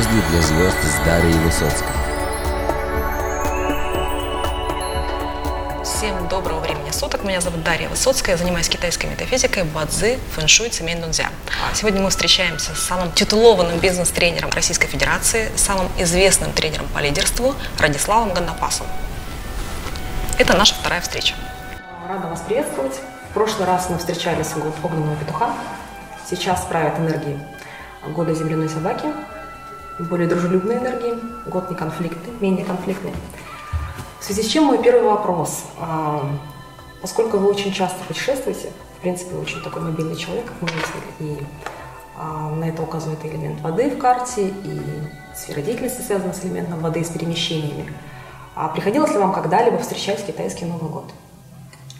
звезды для звезд с Дарьей Высоцкой. Всем доброго времени суток. Меня зовут Дарья Высоцкая. Я занимаюсь китайской метафизикой, бадзи, фэншуй, цемень дунзя. Сегодня мы встречаемся с самым титулованным бизнес-тренером Российской Федерации, самым известным тренером по лидерству Радиславом Гандапасом. Это наша вторая встреча. Рада вас приветствовать. В прошлый раз мы встречались в год огненного петуха. Сейчас правят энергии года земляной собаки, более дружелюбные энергии, год неконфликтный, менее конфликтный. В связи с чем мой первый вопрос. А, Поскольку вы очень часто путешествуете, в принципе, вы очень такой мобильный человек, как мы выяснили, и а, на это указывает элемент воды в карте, и сфера деятельности связана с элементом воды и с перемещениями. А приходилось ли вам когда-либо встречать китайский Новый год?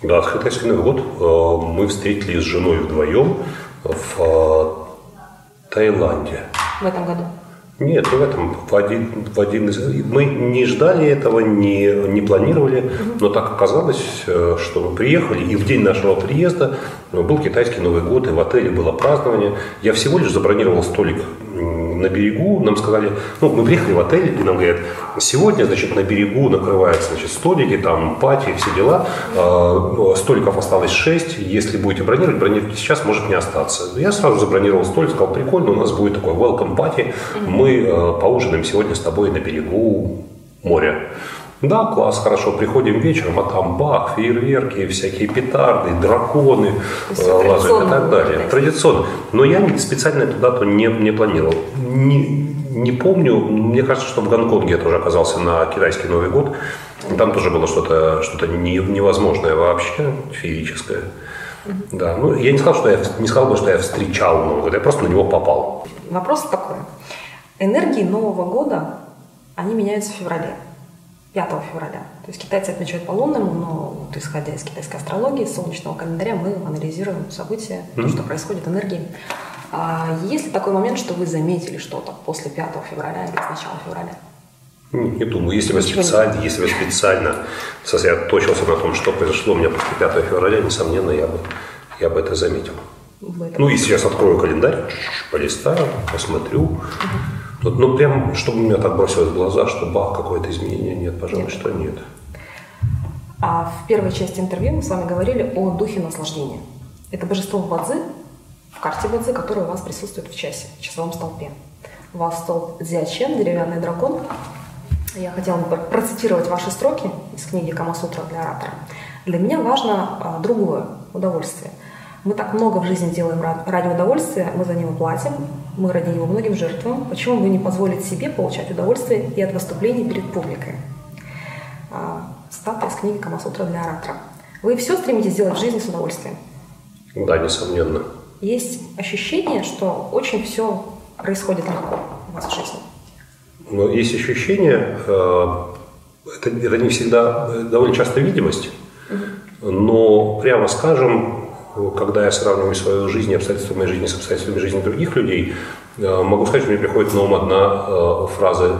Да, китайский Новый год э, мы встретились с женой вдвоем в э, Таиланде. В этом году? Нет, не в этом. В один, в один из... Мы не ждали этого, не, не планировали, но так оказалось, э, что мы приехали, и в день нашего приезда был китайский Новый год, и в отеле было празднование. Я всего лишь забронировал столик на берегу, нам сказали, ну, мы приехали в отель, и нам говорят, сегодня, значит, на берегу накрываются, значит, столики, там, пати, все дела, Э, столиков осталось 6, если будете бронировать, бронируйте сейчас, может не остаться. Я сразу забронировал столик, сказал, прикольно, у нас будет такой welcome party, мы э, поужинаем сегодня с тобой на берегу моря. Да, класс, хорошо, приходим вечером, а там бах, фейерверки, всякие петарды, драконы э, лазают и так далее. да? Традиционно. Но я специально туда-то не, не планировал. Не, не помню, мне кажется, что в Гонконге я тоже оказался на китайский Новый год. Там тоже было что-то что не- невозможное вообще, феерическое. Да, ну я не сказал, что я не сказал бы, что я встречал Новый год, я просто на него попал. Вопрос такой. Энергии Нового года, они меняются в феврале, 5 февраля. То есть китайцы отмечают по лунному, но вот исходя из китайской астрологии, солнечного календаря, мы анализируем события, то, что происходит, энергии. А есть ли такой момент, что вы заметили что-то после 5 февраля или с начала февраля? Не, думаю. Если бы специально, если бы специально сосредоточился на том, что произошло у меня после 5 февраля, несомненно, я бы, я бы это заметил. Вы это- Ну, и сейчас открою календарь, полистаю, посмотрю. Тут, ну, прям, чтобы меня так бросилось в глаза, что бах, какое-то изменение. Нет, пожалуй, Нет. что нет. А в первой части интервью мы с вами говорили о духе наслаждения. Это божество Бадзи в карте Бадзи, которое у вас присутствует в часе, в часовом столпе. У вас столб Дзячен, деревянный дракон. Я хотела бы пр- процитировать ваши строки из книги Камасутра для оратора. Для меня важно а, другое – удовольствие. Мы так много в жизни делаем ра- ради удовольствия, мы за него платим, мы ради него многим жертвуем. Почему бы не позволить себе получать удовольствие и от выступлений перед публикой? А, Цитата из книги Камасутра для оратора. Вы все стремитесь сделать в жизни с удовольствием. Да, несомненно. Есть ощущение, что очень все происходит легко у вас в жизни. Но есть ощущение, э, это, это не всегда, э, довольно часто видимость, но прямо скажем, когда я сравниваю свою жизнь и обстоятельства моей жизни с обстоятельствами жизни других людей, э, могу сказать, что мне приходит на ум одна э, фраза,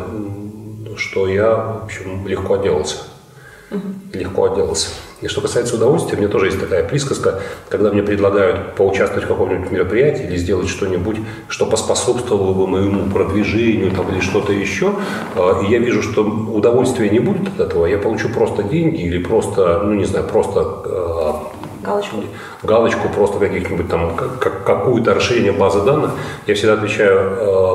что я, в общем, легко отделался. Легко отделался. И что касается удовольствия, мне тоже есть такая присказка, когда мне предлагают поучаствовать в каком-нибудь мероприятии или сделать что-нибудь, что поспособствовало бы моему продвижению там, или что-то еще, э, и я вижу, что удовольствия не будет от этого, я получу просто деньги или просто, ну не знаю, просто Галочку. галочку просто каких-нибудь там, как- как- какую-то расширение базы данных, я всегда отвечаю, э,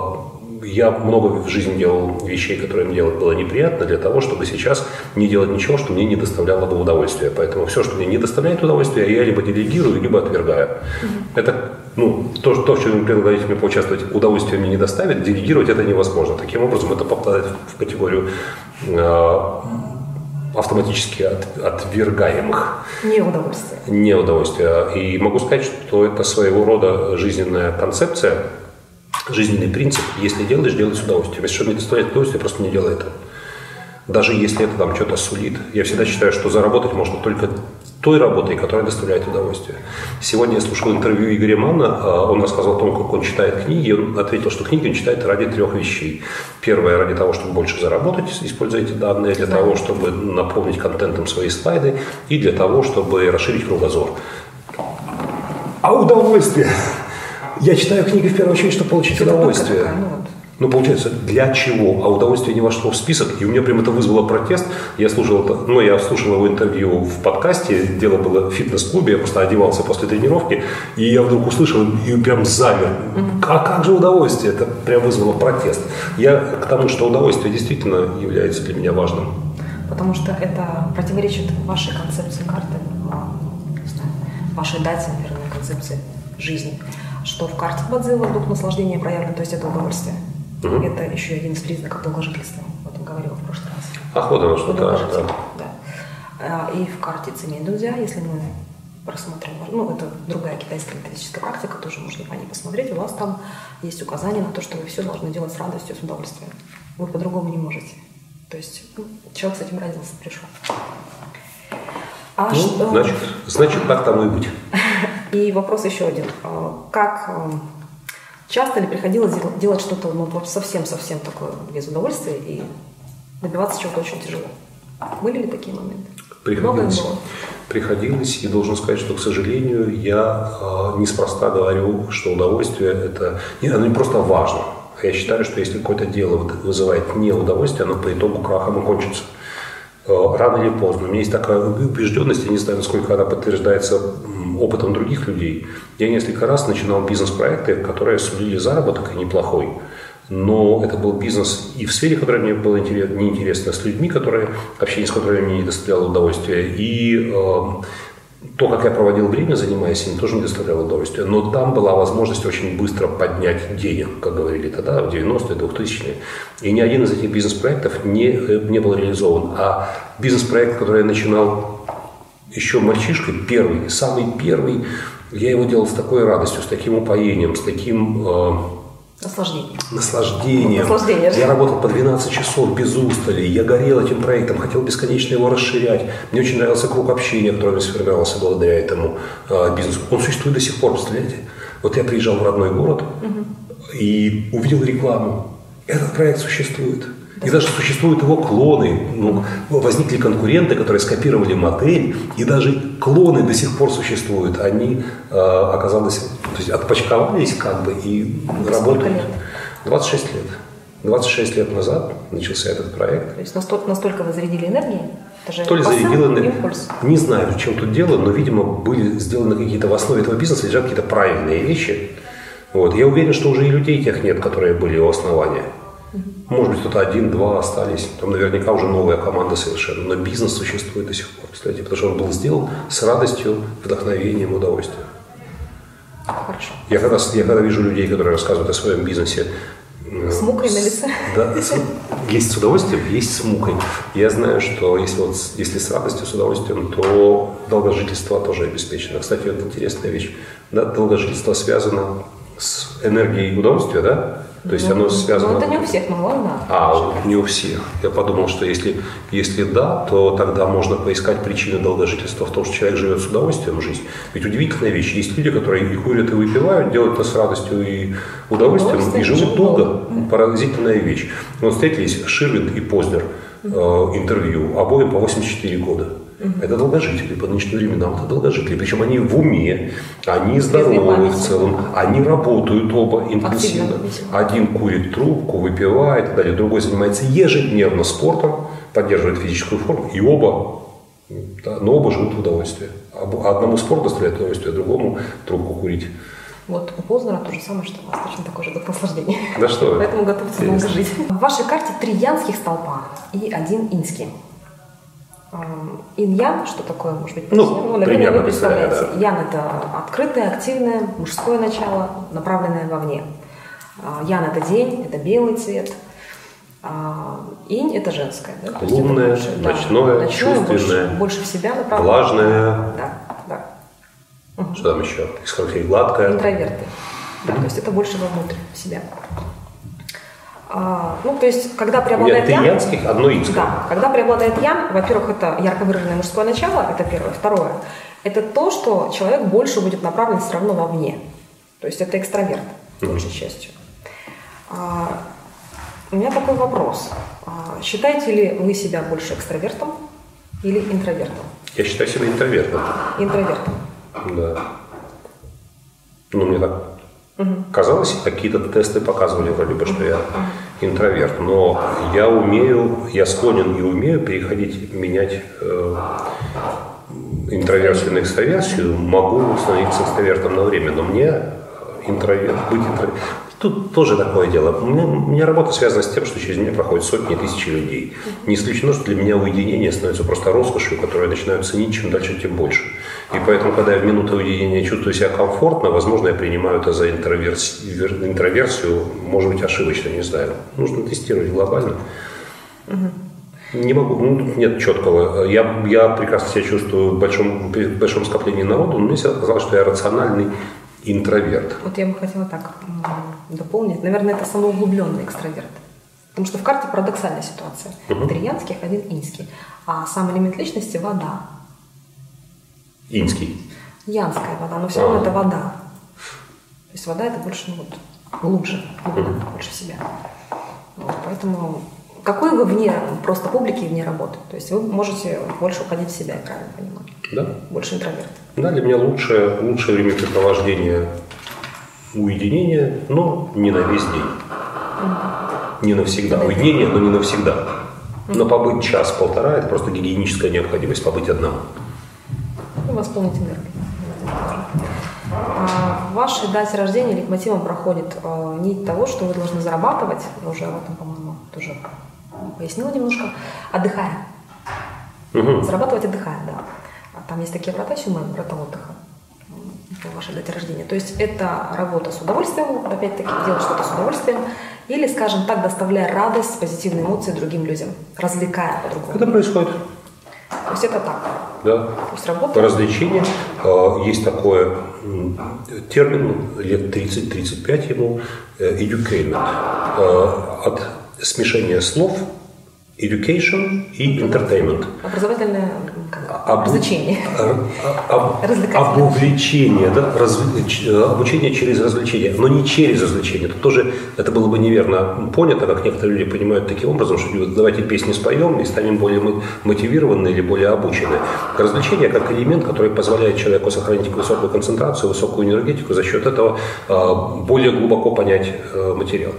я много в жизни делал вещей, которые мне делать было неприятно, для того, чтобы сейчас не делать ничего, что мне не доставляло бы удовольствия. Поэтому все, что мне не доставляет удовольствия, я либо делегирую, либо отвергаю. Это ну, то, что- то, в чем вы предлагаете мне поучаствовать, удовольствие мне не доставит, делегировать это невозможно. Таким образом, это попадает в категорию э, автоматически от- отвергаемых Не удовольствие. не удовольствие. И могу сказать, что это своего рода жизненная концепция, жизненный принцип. Если делаешь, делай с удовольствием. Если что не доставляет удовольствие, просто не делай это. Даже если это там что-то сулит. Я всегда считаю, что заработать можно только той работой, которая доставляет удовольствие. Сегодня я слушал интервью Игоря Манна, а, он рассказывал о том, как он читает книги, и он ответил, что книги он читает ради трех вещей. Первое, ради того, чтобы больше заработать, используя эти данные, для того, чтобы наполнить контентом свои слайды, и для того, чтобы расширить кругозор. А удовольствие? Я читаю книги в первую очередь, чтобы получить удовольствие. такая, ну вот. Ну, получается, для чего? А удовольствие не вошло в список, и у меня прям это вызвало протест. Я слушал это, ну, я слушал его интервью в подкасте, дело было в фитнес-клубе, я просто одевался после тренировки, и я вдруг услышал и прям замер. А как же удовольствие? Это прям вызвало протест. Я к тому, что удовольствие действительно является для меня важным. Потому что это противоречит вашей концепции карты, а, вашей дате, наверное, концепции жизни. Что в карте Бадзи у вас дух наслаждения проявлен, то есть это удовольствие. Мгм. Это еще один из признаков долгожительства. Вот я говорила в прошлый раз. Ах, вот оно что, Вы да, долгожитель, да. А, И в карте Цемень Дунзя, если мы просмотрим, ну, это другая китайская методическая практика, тоже можно по ней посмотреть, у вас там есть указание на то, что вы все должны делать с радостью, с удовольствием. Вы по-другому не можете. То есть ну, человек с этим родился, пришел. А Ну, что... значит, значит, так тому и быть. И вопрос еще один. А, Как а, часто ли приходилось дел- делать что-то ну, совсем-совсем такое без удовольствия и добиваться чего-то очень тяжело? Были ли такие моменты? Много Приходилось, было? приходилось, и должен сказать, что, к сожалению, я э, неспроста говорю, что удовольствие это не, оно не просто важно. Я считаю, что если какое-то дело вызывает не удовольствие, оно по итогу крахом и кончится. Э, Рано или поздно. У меня есть такая убежденность, я не знаю, насколько она подтверждается опытом других людей. Я несколько раз начинал бизнес-проекты, которые сулили заработок и неплохой. Но это был бизнес и в сфере, которая мне была интерес- неинтересна, с людьми, которые, общение с которыми мне не доставляло удовольствия. И э, то, как я проводил время, занимаясь им, тоже не доставляло удовольствия. Но там была возможность очень быстро поднять денег, как говорили тогда, в 90-е, 2000-е. И ни один из этих бизнес-проектов не, э, не был реализован. А бизнес-проект, который я начинал еще мальчишкой, первый, самый первый, я его делал с такой радостью, с таким упоением, с таким э, Наслаждение. Наслаждение же. Я работал по 12 часов без устали, я горел этим проектом, хотел бесконечно его расширять. Мне очень нравился круг общения, который сформировался благодаря этому э, бизнесу. Он существует до сих пор, представляете? Вот я приезжал в родной город и увидел рекламу. Этот проект существует. И даже существуют его клоны. Ну, возникли конкуренты, которые скопировали модель, и даже клоны до сих пор существуют. Они, э, оказалось, то есть отпочковались как бы и Сколько работают. лет? 26 лет. 26 лет назад начался этот проект. То есть настолько, настолько вы зарядили энергией? Это же То ли посыл, зарядил энергию. импульс. Не знаю, в чем тут дело, но, видимо, были сделаны какие-то в основе этого бизнеса, лежат какие-то правильные вещи. Вот. Я уверен, что уже и людей тех нет, которые были у основания. Может быть, кто-то один-два остались. Там наверняка уже новая команда совершенно. Но бизнес существует до сих пор, представляете, потому что он был сделан с радостью, вдохновением, удовольствием. Хорошо. Я когда, я когда вижу людей, которые рассказывают о своем бизнесе, э, С мукой на лице. Да, с- есть с удовольствием, есть с мукой. Я знаю, что если, вот, если с радостью, с удовольствием, то долгожительство тоже обеспечено. Кстати, вот интересная вещь. Да, долгожительство связано с энергией удовольствия, да? То есть оно связано... Ну, это не у всех, но ладно. А, не у всех. Я подумал, что если, если да, то тогда можно поискать причины долгожительства в том, что человек живет с удовольствием жизнь. Ведь удивительная вещь. Есть люди, которые и курят, и выпивают, делают это с радостью и удовольствием, и Удовольствие, живут живут долго. долго. Поразительная вещь. Вот встретились Ширвинд и Познер э, интервью, обоим по 84 года. Это долгожители, по нынешним временам это долгожители. Причем они в уме, они здоровы в целом, они работают оба интенсивно. Активно. Один курит трубку, выпивает и далее, другой занимается ежедневно спортом, поддерживает физическую форму, и оба, да, но оба живут в удовольствии. Одному спорт доставляет удовольствие, а другому трубку курить. Вот у Познера то же самое, что у вас, точно такой же дух наслаждения. Да что. Поэтому готовьтесь долго жить. В вашей карте три янских столпа и один инский. Инь-ян, что такое, может быть, Ну, поясню? наверное, примерно вы представляете. представляю, Ян – это открытое, активное, мужское начало, направленное вовне. А, Ян – это день, это белый цвет. А, Инь – это женское. Да? Лунное, больше, да, ночное, ночное, больше, чувственное, больше в себя направлено. Влажное, Да, да. что там еще? Характеристик гладкое. Интроверты. Да, то есть это больше вовнутрь, в себя. А, ну, то есть, когда преобладает ян, янских, одно инское. да, когда преобладает ян, во-первых, это ярко выраженное мужское начало, это первое. Второе, это то, что человек больше будет направлен все равно вовне. То есть это экстраверт, большей частью. А, у меня такой вопрос. А, считаете ли вы себя больше экстравертом или интровертом? Я считаю себя интровертом. Интровертом. Да. Ну, мне так Казалось, какие-то тесты показывали вроде бы, что я интроверт, но я умею, я склонен и умею переходить, менять э, интроверсию на экстраверсию, могу становиться экстравертом на время, но мне интроверт, быть интровертом, Тут тоже такое дело. У меня, у меня работа связана с тем, что через меня проходят сотни тысяч людей. Не исключено, что для меня уединение становится просто роскошью, которую я начинаю ценить, чем дальше, тем больше. И поэтому, когда я в минуту уединения чувствую себя комфортно, возможно, я принимаю это за интроверсию, интроверсию может быть, ошибочно, не знаю. Нужно тестировать глобально. Не могу, ну, нет четкого. Я, я прекрасно себя чувствую в большом, в большом скоплении народу, но мне всегда казалось, что я рациональный интроверт. Вот я бы хотела так дополнить. Наверное, это самоуглубленный экстраверт. Потому что в карте парадоксальная ситуация. Мгм. Три янских, один инский. А сам элемент личности – вода. Инский. Янская вода, но все равно А. это вода. То есть вода – это больше, ну вот, глубже, глубже, больше себя. Вот, поэтому какой вы вне просто публики и вне работы? То есть вы можете больше уходить в себя, я правильно понимаю? Да? Больше интроверт. Да, для меня лучшее, лучшее времяпрепровождение уединение, но не на весь день. Не навсегда. Уединение, но не навсегда. Но побыть час-полтора – это просто гигиеническая необходимость, побыть одному. Восполнить энергию. А В вашей дате рождения лейтмотивом проходит э, нить того, что вы должны зарабатывать, я уже об этом, по-моему, тоже пояснила немножко, отдыхая. Мгм. Зарабатывать отдыхая, да. А Там есть такие врата Сюмен, врата отдыха по вашей дате рождения. То есть это работа с удовольствием, опять-таки делать что-то с удовольствием, или, скажем так, доставляя радость, позитивные эмоции другим людям, развлекая по-другому. Это происходит. То есть это так. Да. То есть работа... Развлечение. Э, Есть такой термин, лет 30-35 ему, э, edutainment. Э, От смешения слов education и entertainment. Образовательное как, Обу- развлечение. А- об- Развлекательное. Обучение, да, э, обучение через развлечение, но не через развлечение. Тут тоже это было бы неверно понято, как некоторые люди понимают таким образом, что давайте песни споем и станем более мо- мотивированы или более обучены. Развлечение как элемент, который позволяет человеку сохранить высокую концентрацию, высокую энергетику, за счет этого э, более глубоко понять э, материал.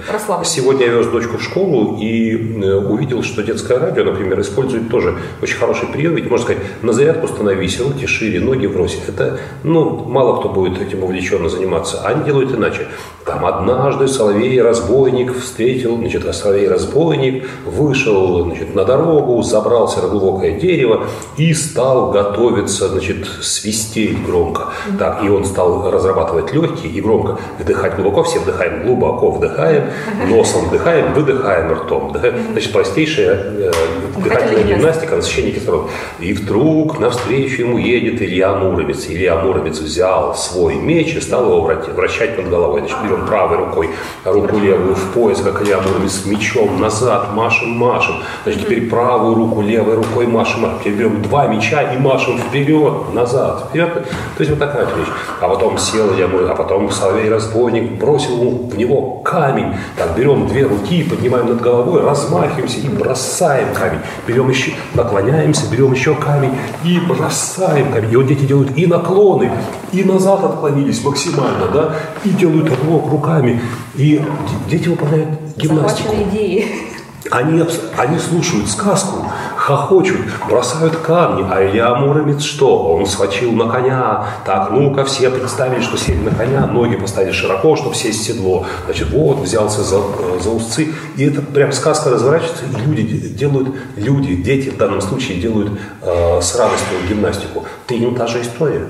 Сегодня я вез дочку в школу и э, увидел, что детское радио, например, использует тоже очень хороший прием. Ведь можно сказать, на зарядку становись, руки шире, ноги брось. Это, ну, мало кто будет этим увлеченно заниматься. А они делают иначе. Там однажды соловей-разбойник встретил, значит, соловей-разбойник вышел, значит, на дорогу, забрался на глубокое дерево и стал готовиться, значит, свистеть громко. Так, и он стал разрабатывать легкие и громко вдыхать глубоко. Все вдыхаем глубоко, вдыхаем, носом вдыхаем, выдыхаем ртом. Вдыхаем. Значит, простейшая э, дыхательная гимнастика. гимнастика, насыщение кислорода. И вдруг навстречу ему едет Илья Муромец. Илья Муромец взял свой меч и стал его вращать над головой. Значит, берем правой рукой, руку левую в пояс, как Илья Муромец мечом назад, машем, машем. Значит, теперь правую руку левой рукой машем, машем. Теперь берем два меча и машем вперед, назад, вперед. То есть вот такая вещь. А потом сел Илья Муромец, а потом соловей-разбойник бросил ему в него камень. Так, берем две руки, поднимаем над головой, размахиваемся и бросаем камень. Берем еще, наклоняемся, берем еще камень и бросаем камень. И вот дети делают и наклоны, и назад отклонились максимально, да, и делают рывок руками. И де- дети выполняют гимнастику. Захваченные идеи. Они, они слушают сказку, хохочут, бросают камни. А Илья Муромец что? Он вскочил на коня. Так, ну-ка, все представили, что сели на коня, ноги поставили широко, чтобы сесть в седло. Значит, вот, взялся за, за узцы. И это прям сказка разворачивается, и люди де- делают, люди, дети в данном случае делают э, с радостью гимнастику. Ты не та же история.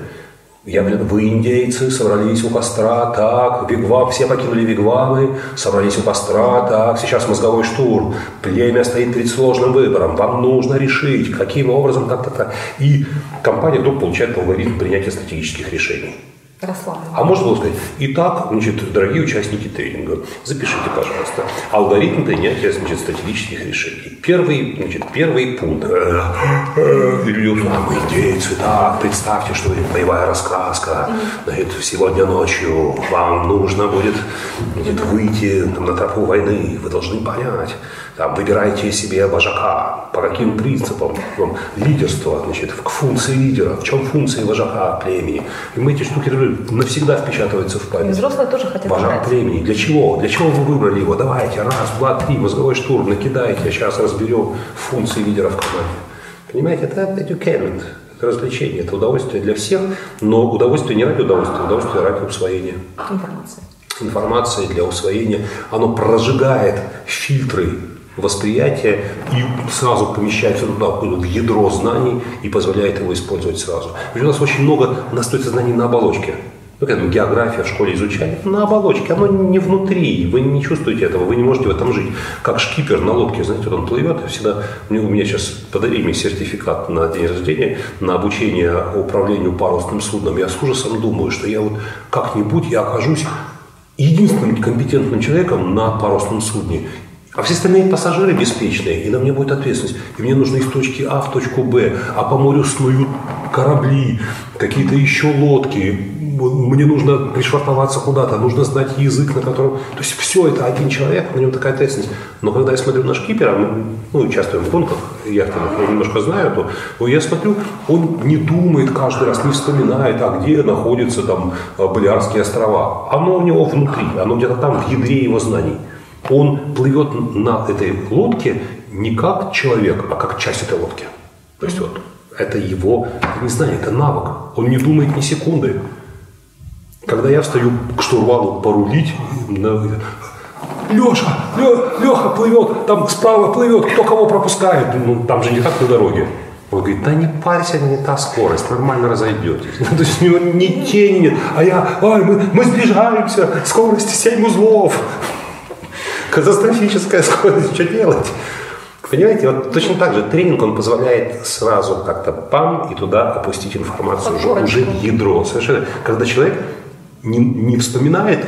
Я, блин, вы, индейцы, собрались у костра, так, вигвам, все покинули вигвамы, собрались у костра, так, сейчас мозговой штурм, племя стоит перед сложным выбором, вам нужно решить, каким образом, так, так, так. И компания вдруг получает алгоритм принятия стратегических решений. Расслабленно. А можно было сказать, итак, значит, дорогие участники тренинга, запишите, пожалуйста, алгоритм принятия значит, стратегических решений. Первый, значит, первый пункт. Э, э, мы индейцы, так, представьте, что это боевая раскраска. Значит, сегодня ночью вам нужно будет значит, выйти там, на тропу войны, вы должны понять, там, выбирайте себе вожака, по каким принципам, там, лидерство, значит, к функции лидера, в чем функции вожака племени. И мы эти штуки, навсегда впечатывается в И память. взрослые тоже хотят Пожар играть. племени. Для чего? Для чего вы выбрали его? Давайте, раз, два, три, мозговой штурм, накидайте, сейчас разберем функции лидера в команде. Понимаете, это edutainment, это развлечение, это удовольствие для всех, но удовольствие не ради удовольствия, а удовольствие ради усвоения Информация. информации для усвоения, оно прожигает фильтры восприятия и сразу помещает все туда, в ядро знаний и позволяет его использовать сразу. У нас очень много настроится знаний на оболочке. Ну, как география в школе изучали, на оболочке, оно не внутри, вы не чувствуете этого, вы не можете в этом жить. Как шкипер на лодке, знаете, вот он плывет, всегда, у меня сейчас подарили мне сертификат на день рождения на обучение управлению парусным судном. Я с ужасом думаю, что я вот как-нибудь я окажусь единственным компетентным человеком на парусном судне. А все остальные пассажиры беспечные, и на мне будет ответственность. И мне нужно из точки А в точку Б, а по морю снуют корабли, какие-то еще лодки. Мне нужно пришвартоваться куда-то, нужно знать язык, на котором... То есть все это один человек, на нем такая ответственность. Но когда я смотрю на шкипера, мы ну, участвуем в гонках яхтенных, я немножко знаю, то я смотрю, он не думает каждый раз, не вспоминает, а где находятся там э, Балиарские острова. Оно у него внутри, оно где-то там в ядре его знаний. Он плывет на этой лодке не как человек, а как часть этой лодки. То есть вот это его, не знаю, это навык. Он не думает ни секунды. Когда я встаю к штурвалу порулить, Леша, Леха плывет, там справа плывет, кто кого пропускает. Ну, там же не так на дороге. Он говорит, да не парься, не та скорость, нормально разойдетесь. То есть у него ни тени нет. А я, ой, мы, мы сближаемся, скорость 7 узлов. Катастрофическая скорость, что делать? Понимаете, вот точно так же тренинг, он позволяет сразу как-то пам и туда опустить информацию, уже, уже в ядро. Совершенно. Когда человек не, не вспоминает,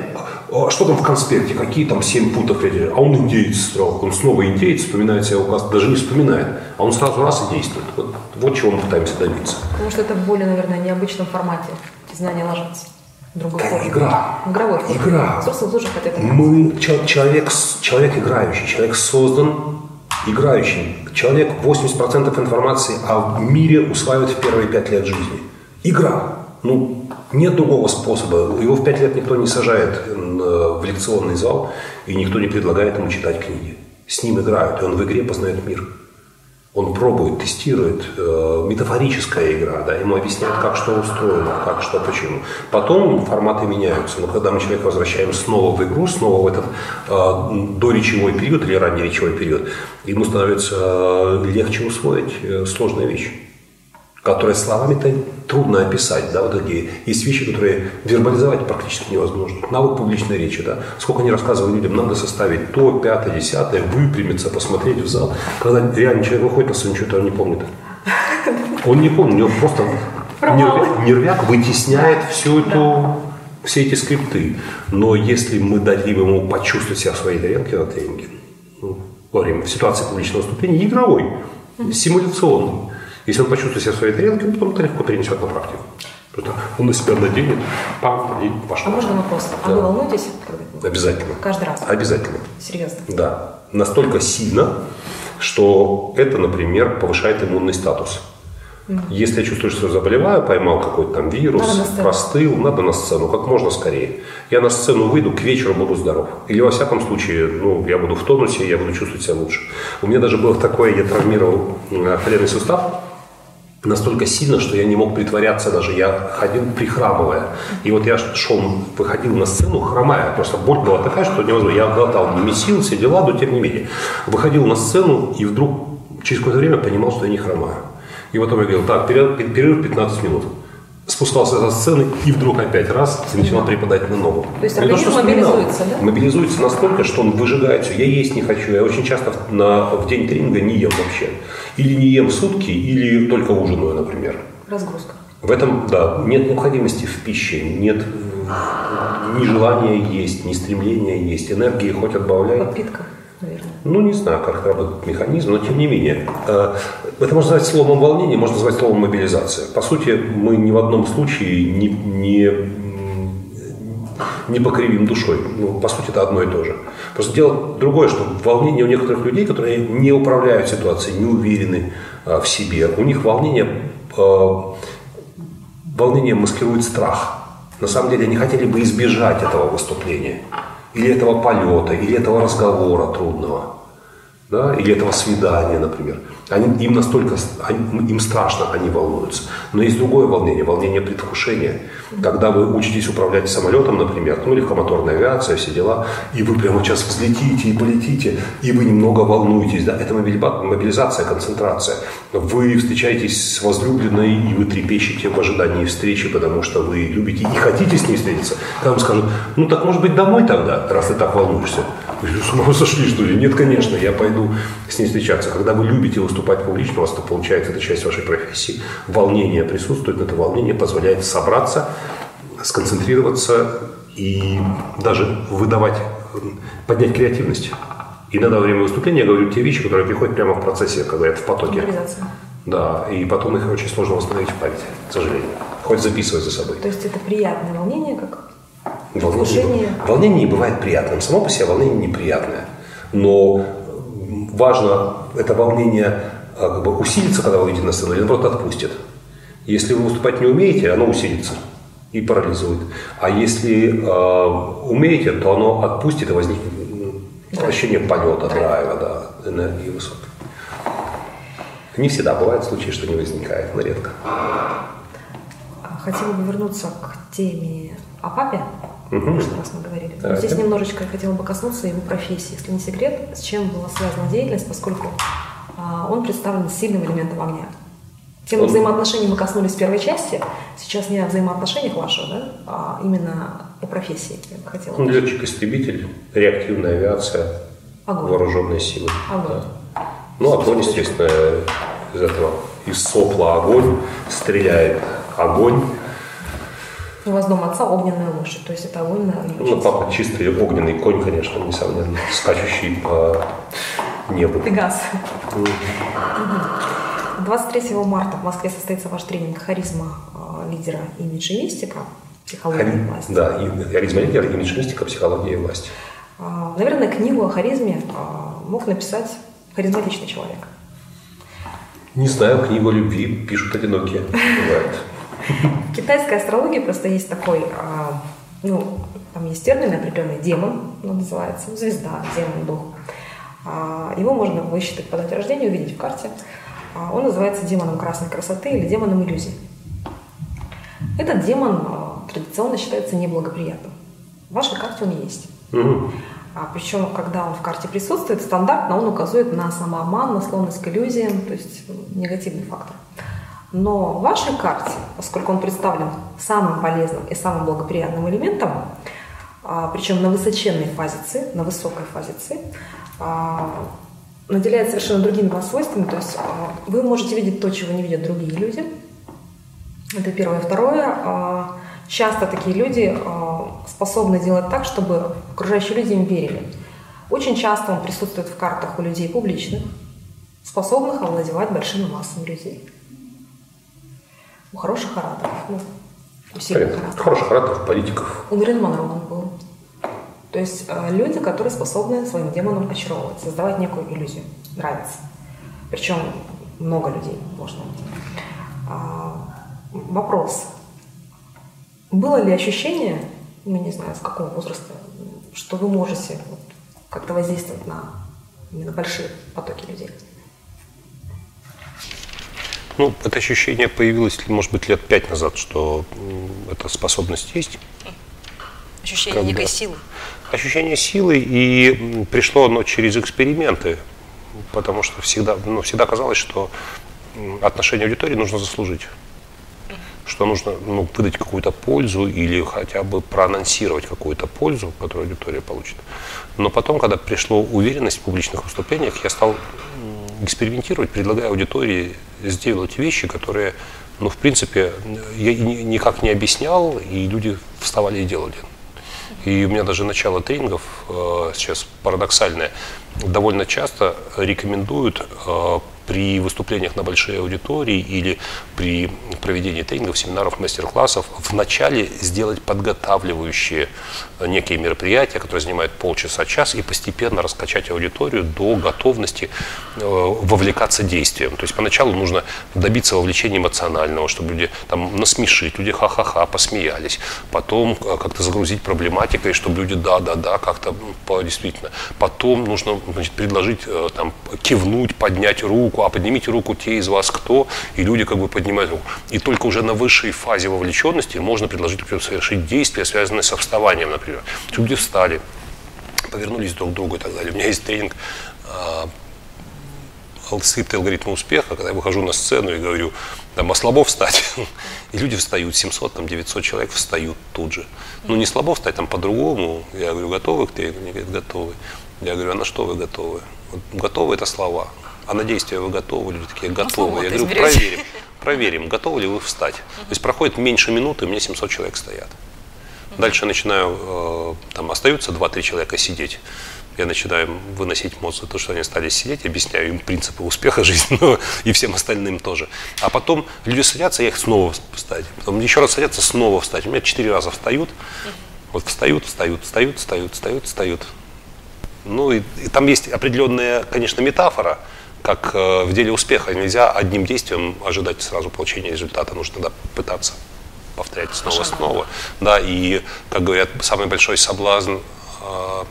а что там в конспекте, какие там 7 путов, а он индеец стал, он снова индеец, вспоминает себя указ, даже не вспоминает, а он сразу раз и действует. Вот, вот чего мы пытаемся добиться. Потому что это в более, наверное, необычном формате. Знания ложатся. Другой Это игра. Игровой форме. Игра. Взрослые тоже играть. Мы, чел- человек, человек играющий, человек создан играющим. Человек 80% информации о мире усваивает в первые 5 лет жизни. Игра. Ну, нет другого способа. Его в 5 лет никто не сажает э, в лекционный зал, и никто не предлагает ему читать книги. С ним играют, и он в игре познает мир. Он пробует, тестирует, э, метафорическая игра, да, ему объясняют, как что устроено, как что, почему. Потом форматы меняются, но когда мы человека возвращаем снова в игру, снова в этот э, доречевой период или ранний речевой период, ему становится э, легче усвоить э, сложные вещи, которые словами-то трудно описать, да, вот такие. Есть вещи, которые вербализовать практически невозможно. Навык публичной речи, да. Сколько они рассказывали людям, надо составить то, пятое, десятое, выпрямиться, посмотреть в зал. Когда реально человек выходит на сцену, что-то он не помнит. Он не помнит, у него просто нервяк, нервяк вытесняет всю эту, все эти скрипты. Но если мы дадим ему почувствовать себя в своей тарелке на тренинге, ну, во время в ситуации публичного выступления, игровой, симуляционный, если он почувствует себя в своей тарелке, он потом это легко перенесет на практику. Просто он на себя наденет, пам, и А пошло. можно вопрос? А вы волнуетесь? Обязательно. Каждый раз? Обязательно. Серьезно? Да. Настолько сильно, что это, например, повышает иммунный статус. Если я чувствую, что заболеваю, поймал какой-то там вирус, Надо на простыл, надо на сцену, как можно скорее. Я на сцену выйду, к вечеру буду здоров. Или, во всяком случае, ну, я буду в тонусе, я буду чувствовать себя лучше. У меня даже было такое, я травмировал э, коленный сустав, настолько сильно, что я не мог притворяться даже. Я ходил прихрамывая. И вот я шел, выходил на сцену хромая. Просто боль была такая, что невозможно. Я глотал, месил, все дела, но тем не менее. Выходил на сцену и вдруг через какое-то время понимал, что я не хромаю. И потом я говорил, так, перерыв 15 минут. Спускался со сцены и вдруг опять раз и начинал преподать на ногу. То есть то, что организм вспоминал. мобилизуется, да? Мобилизуется настолько, что он выжигает все. Я есть не хочу. Я очень часто на, в день тренинга не ем вообще. Или не ем сутки, или только ужинаю, например. Разгрузка. В этом, да, нет необходимости в пище, нет э, ни желания есть, ни стремления есть, энергии хоть отбавляй. Подпитка, наверное. Ну, не знаю, как работает механизм, но тем не менее. Это можно назвать словом волнение, можно назвать словом мобилизация. По сути, мы ни в одном случае не, не, не покривим душой. Ну, по сути, это одно и то же. Просто дело другое, что волнение у некоторых людей, которые не управляют ситуацией, не уверены э, в себе, у них волнение, э, волнение маскирует страх. На самом деле они хотели бы избежать этого выступления, или этого полета, или этого разговора трудного да, или этого свидания, например. Они, им настолько, они, им страшно, они волнуются. Но есть другое волнение, волнение предвкушения. Когда вы учитесь управлять самолетом, например, ну, легкомоторная авиация, все дела, и вы прямо сейчас взлетите и полетите, и вы немного волнуетесь, да, это мобилизация, концентрация. Вы встречаетесь с возлюбленной, и вы трепещете в ожидании встречи, потому что вы любите и хотите с ней встретиться. Когда вам скажут, ну так может быть домой тогда, раз ты так волнуешься. Вы с ума сошли, что ли? Нет, конечно, я пойду с ней встречаться. Когда вы любите выступать публично, у вас это получается, это часть вашей профессии. Волнение присутствует, это волнение позволяет собраться, сконцентрироваться и даже выдавать, поднять креативность. Иногда во время выступления я говорю те вещи, которые приходят прямо в процессе, когда это в потоке. Да, и потом их очень сложно восстановить в памяти, к сожалению. Хоть записывать за собой. То есть это приятное волнение, как Волнение, волнение не бывает приятным. Само по себе волнение неприятное. Но важно это волнение а, как бы усилится, когда вы выйдете на сцену, или наоборот отпустит. Если вы выступать не умеете, оно усилится и парализует. А если э, умеете, то оно отпустит и возникнет ощущение полета, драйва, да, энергии высокой. Не всегда бывает случаи, что не возникает, но редко. Хотела бы вернуться к теме о папе. Угу. В прошлый раз мы говорили. Да, Здесь это... немножечко я хотела бы коснуться его профессии. Если не секрет, с чем была связана деятельность, поскольку а, он представлен сильным элементом огня. Тему он... взаимоотношений мы коснулись в первой части. Сейчас не о взаимоотношениях ваших, да, а именно о профессии. Я бы хотела. Он летчик-истребитель, реактивная авиация, огонь. вооруженные силы. Огонь. Да. Ну, огонь, естественно, из этого, из сопла огонь, стреляет огонь. У вас дом отца огненная лошадь, то есть это огненная лошадь. Ну, папа чистый огненный конь, конечно, несомненно, скачущий по небу. Пегас. 23 марта в Москве состоится ваш тренинг «Харизма э, лидера имиджа и мистика. Психология Хари... и власть». Да, «Харизма лидера, имидж и мистика. Психология и власть». А, наверное, книгу о харизме а, мог написать харизматичный человек. Не знаю, книгу о любви пишут одинокие. Бывает. В китайской астрологии просто есть такой, а, ну, там есть термин определенный, демон, он называется, звезда, демон, дух. Его можно высчитать по дате рождения, увидеть в карте. А, он называется демоном красной красоты или демоном иллюзий. Этот демон традиционно считается неблагоприятным. В вашей карте он есть. Угу. А, причем, когда он в карте присутствует, стандартно он указывает на самообман, на склонность к иллюзиям, то есть негативный фактор. Но в вашей карте, поскольку он представлен самым полезным и самым благоприятным элементом, а, причем на высоченной фазе Ци, на высокой фазе Ци, а, наделяет совершенно другими вас свойствами. То есть а, вы можете видеть то, чего не видят другие люди. Это первое. Второе. Часто такие люди способны делать так, чтобы окружающие люди им верили. Очень часто он присутствует в картах у людей публичных, способных овладевать большими массами людей у хороших ораторов, ну, у сильных ораторов. Хороших ораторов, политиков. У Мэрин Монро. То есть э, люди, которые способны своим демоном очаровывать, создавать некую иллюзию, нравится. Причем много людей можно. А, вопрос. Было ли ощущение, ну, не знаю, с какого возраста, что вы можете как-то воздействовать на именно большие потоки людей? Ну, это ощущение появилось, может быть, лет пять назад, что эта способность есть. Ощущение Когда... некой силы. Ощущение силы, и пришло оно через эксперименты, потому что всегда, ну, всегда казалось, что отношение аудитории нужно заслужить что нужно ну, выдать какую-то пользу или хотя бы проанонсировать какую-то пользу, которую аудитория получит. Но потом, когда пришла уверенность в публичных выступлениях, я стал экспериментировать, предлагая аудитории сделать вещи, которые, ну, в принципе, я никак не объяснял, и люди вставали и делали. И у меня даже начало тренингов э, сейчас парадоксальное. Довольно часто рекомендуют э, при выступлениях на большие аудитории или при проведении тренингов, семинаров, мастер-классов вначале сделать подготавливающие некие мероприятия, которые занимают полчаса-час, и постепенно раскачать аудиторию до готовности э, вовлекаться действием. То есть поначалу нужно добиться вовлечения эмоционального, чтобы люди там насмешить, люди ха-ха-ха, посмеялись. Потом э, как-то загрузить проблематикой, чтобы люди да-да-да, как-то действительно. Потом нужно значит, предложить э, там, кивнуть, поднять руку, а поднимите руку те из вас кто, и люди как бы поднимают руку. И только уже на высшей фазе вовлеченности можно предложить совершить действия, связанные со вставанием, например. Люди встали, повернулись друг к другу и так далее. У меня есть тренинг а, скрипты алгоритма успеха, когда я выхожу на сцену и говорю, там, а слабо встать? И люди встают, 700, там, 900 человек встают тут же. Ну, не слабо встать, там, по-другому. Я говорю, готовы к тренингу? Они говорят, готовы. Я говорю, а на что вы готовы? Вот, готовы это слова. А на действия вы готовы? Люди такие, готовы. Я говорю, проверим. Проверим, готовы ли вы встать. То есть проходит меньше минуты, у меня 700 человек стоят. Дальше начинаю, э, там остаются 2-3 человека сидеть я начинаю выносить мозг то, что они стали сидеть, объясняю им принципы успеха жизненного и всем остальным тоже. А потом люди садятся, я их снова встать. Потом еще раз садятся, снова встать. У меня четыре раза встают. Вот встают, встают, встают, встают, встают, встают. Ну и, и там есть определенная, конечно, метафора, как э, в деле успеха. Нельзя одним действием ожидать сразу получения результата. Нужно тогда пытаться повторять снова и снова. Да, и, как говорят, самый большой соблазн э,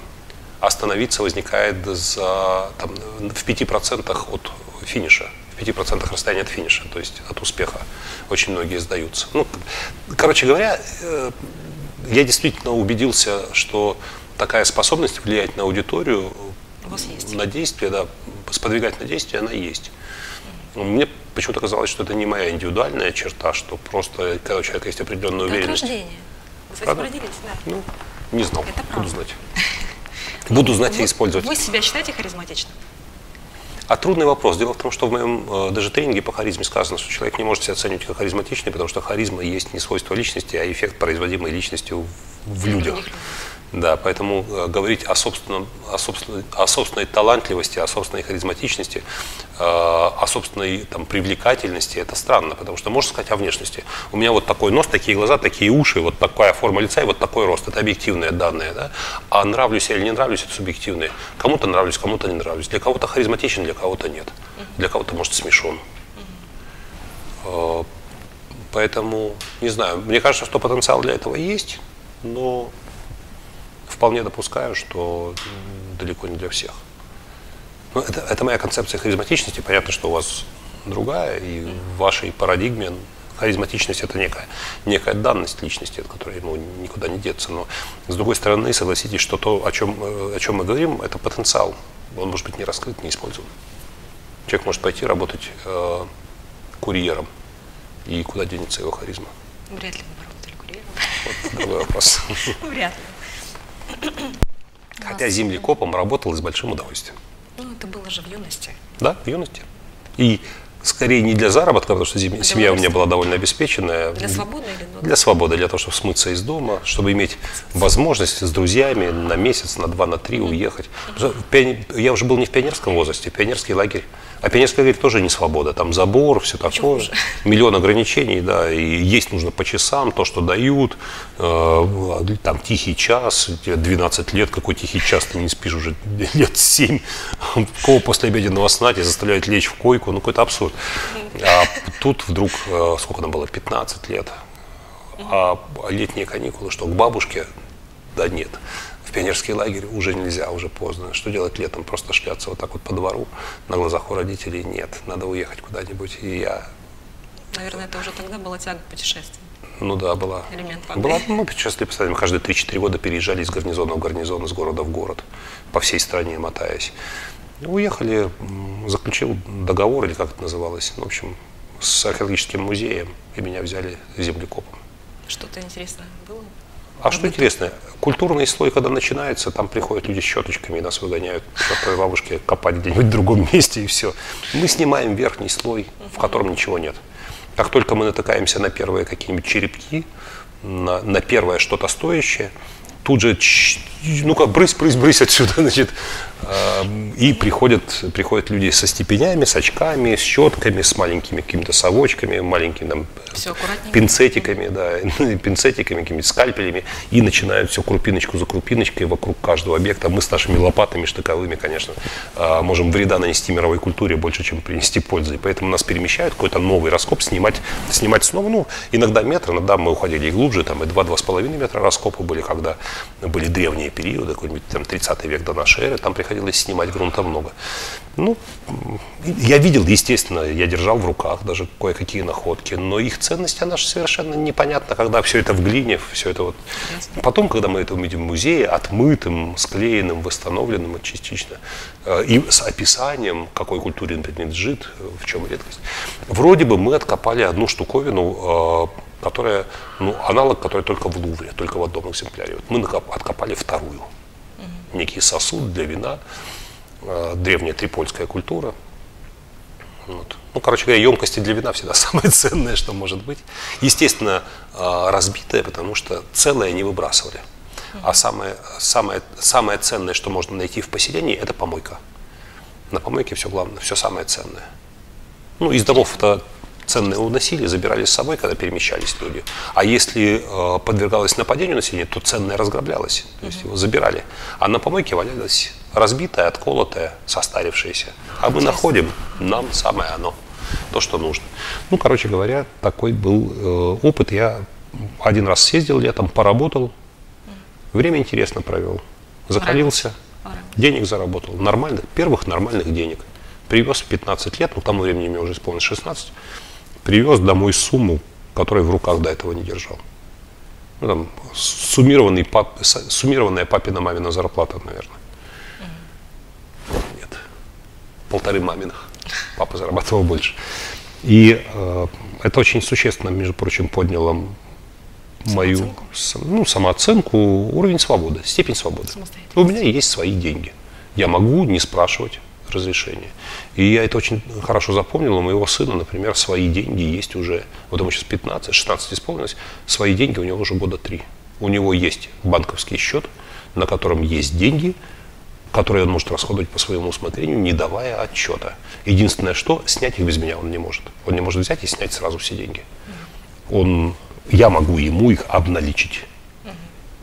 остановиться возникает за, там, в 5% от финиша, в 5% расстояния от финиша, то есть от успеха. Очень многие сдаются. Ну, короче говоря, э, я действительно убедился, что такая способность влиять на аудиторию, на действие, да, сподвигать на действие, она есть. Мне почему-то казалось, что это не моя индивидуальная черта, что просто когда у человека есть определенная уверенность. Это от рождения. Вы с этим родились, да. Ну, не знал, это буду знать. Буду знать вы, и использовать. Вы себя считаете харизматичным? А трудный вопрос. Дело в том, что в моем э, даже тренинге по харизме сказано, что человек не может себя оценивать как харизматичный, потому что харизма есть не свойство личности, а эффект, производимый личностью в людях. Да, поэтому э, говорить о, собственном, о, собственной, о собственной талантливости, о собственной харизматичности, э, о собственной там, привлекательности, это странно, потому что можно сказать о внешности. У меня вот такой нос, такие глаза, такие уши, вот такая форма лица и вот такой рост. Это объективные данные. Да? А нравлюсь я или не нравлюсь, это субъективные. Кому-то нравлюсь, кому-то не нравлюсь. Для кого-то харизматичен, для кого-то нет. Для кого-то, может, смешон. Э, поэтому, не знаю, мне кажется, что потенциал для этого есть, но вполне допускаю, что далеко не для всех. Но это, это моя концепция харизматичности. Понятно, что у вас другая, и в вашей парадигме харизматичность это некая, некая данность личности, от которой ему никуда не деться. Но с другой стороны, согласитесь, что то, о чем, о чем мы говорим, это потенциал. Он может быть не раскрыт, не использован. Человек может пойти работать э, курьером, и куда денется его харизма? Вряд ли вы работали курьером. Вот другой вопрос. Вряд ли. Хотя землекопом работал с большим удовольствием. Ну, это было же в юности. Да, в юности. И скорее не для заработка, потому что семья, семья у меня была довольно обеспеченная. Для свободы или ну, Для свободы, для того, чтобы смыться из дома, чтобы иметь возможность с друзьями на месяц, на два, на три уехать. Я уже был не в пионерском возрасте, пионерский лагерь а пионерская лагерь тоже не свобода. Там забор, все такое. Миллион ограничений, да. И есть нужно по часам, то, что дают. Э, там тихий час, 12 лет, какой тихий час, ты не спишь уже лет 7. Кого после обеденного сна тебя заставляют лечь в койку. Ну, какой-то абсурд. А тут вдруг, э, сколько нам было, 15 лет. А летние каникулы, что к бабушке? Да нет в пионерский лагерь уже нельзя, уже поздно. Что делать летом? Просто шляться вот так вот по двору на глазах у родителей? Нет, надо уехать куда-нибудь. И я... Наверное, это уже тогда была тяга к путешествиям. Ну да, была. Элемент была, ну, путешествие постоянно. Мы каждые 3-4 года переезжали из гарнизона в гарнизон, из города в город, по всей стране мотаясь. Уехали, заключил договор, или как это называлось, ну, в общем, с археологическим музеем, и меня взяли землекопом. Что-то интересное было? А что интересно, культурный слой, когда начинается, там приходят люди с щеточками и нас выгоняют на твоей бабушке копать где-нибудь в другом месте и все. Мы снимаем верхний слой, в котором ничего нет. Как только мы натыкаемся на первые какие-нибудь черепки, на, на первое что-то стоящее, тут же, ну-ка, брысь, брысь, брысь отсюда, значит, И приходят, приходят люди со степенями, с очками, с щетками, с маленькими какими-то совочками, маленькими там, пинцетиками, да, пинцетиками, какими-то скальпелями, и начинают все крупиночку за крупиночкой вокруг каждого объекта. Мы с нашими лопатами штыковыми, конечно, э, можем вреда нанести мировой культуре больше, чем принести пользы. И поэтому нас перемещают какой-то новый раскоп, снимать, снимать снова, ну, иногда метр, иногда мы уходили и глубже, там и 2-2,5 метра раскопы были, когда были древние периоды, какой-нибудь там 30 век до нашей эры, там приходилось снимать грунта много. Ну, я видел, естественно, я держал в руках даже кое-какие находки, но их ценность, она же совершенно непонятна, когда все это в глине, все это вот. Потом, когда мы это увидим в музее, отмытым, склеенным, восстановленным частично, э, и с описанием, какой культуре он принадлежит, в чем редкость, вроде бы мы откопали одну штуковину, э, которая, ну, аналог, который только в Лувре, только в одном экземпляре. Вот мы откопали вторую. Некий сосуд для вина, э, древняя трипольская культура. Вот. Ну, короче говоря, емкости для вина всегда самое ценное, что может быть. Естественно, э, разбитое, потому что целое не выбрасывали. А самое, самое, самое ценное, что можно найти в поселении, это помойка. На помойке все главное, все самое ценное. Ну, из домов это ценное уносили, забирали с собой, когда перемещались люди. А если э, подвергалось нападению населения, то ценное разграблялось, то есть его забирали. А на помойке валялось разбитое, отколотое, состарившееся. А мы находим нам самое оно, то, что нужно. Ну, короче говоря, такой был э, опыт. Я один раз съездил летом, поработал, время интересно провел, закалился, денег заработал, нормальных, первых нормальных денег. Привез в 15 лет, ну, к тому времени мне уже исполнилось 16, привез домой сумму, которую в руках до этого не держал. Ну, там, суммированный пап, суммированная папина мамина зарплата, наверное. Нет. Полторы маминых. Папа зарабатывал больше. И э, это очень существенно, между прочим, подняло мою сам- ну, самооценку, уровень свободы, степень свободы. У меня есть свои деньги. Я могу не спрашивать разрешения. И я это очень хорошо запомнил. У моего сына, например, свои деньги есть уже, вот ему сейчас 15, 16 исполнилось, свои деньги у него уже года три. У него есть банковский счет, на котором есть деньги, которые он может расходовать по своему усмотрению, не давая отчета. Единственное, что снять их без меня он не может. Он не может взять и снять сразу все деньги. Он, я могу ему их обналичить.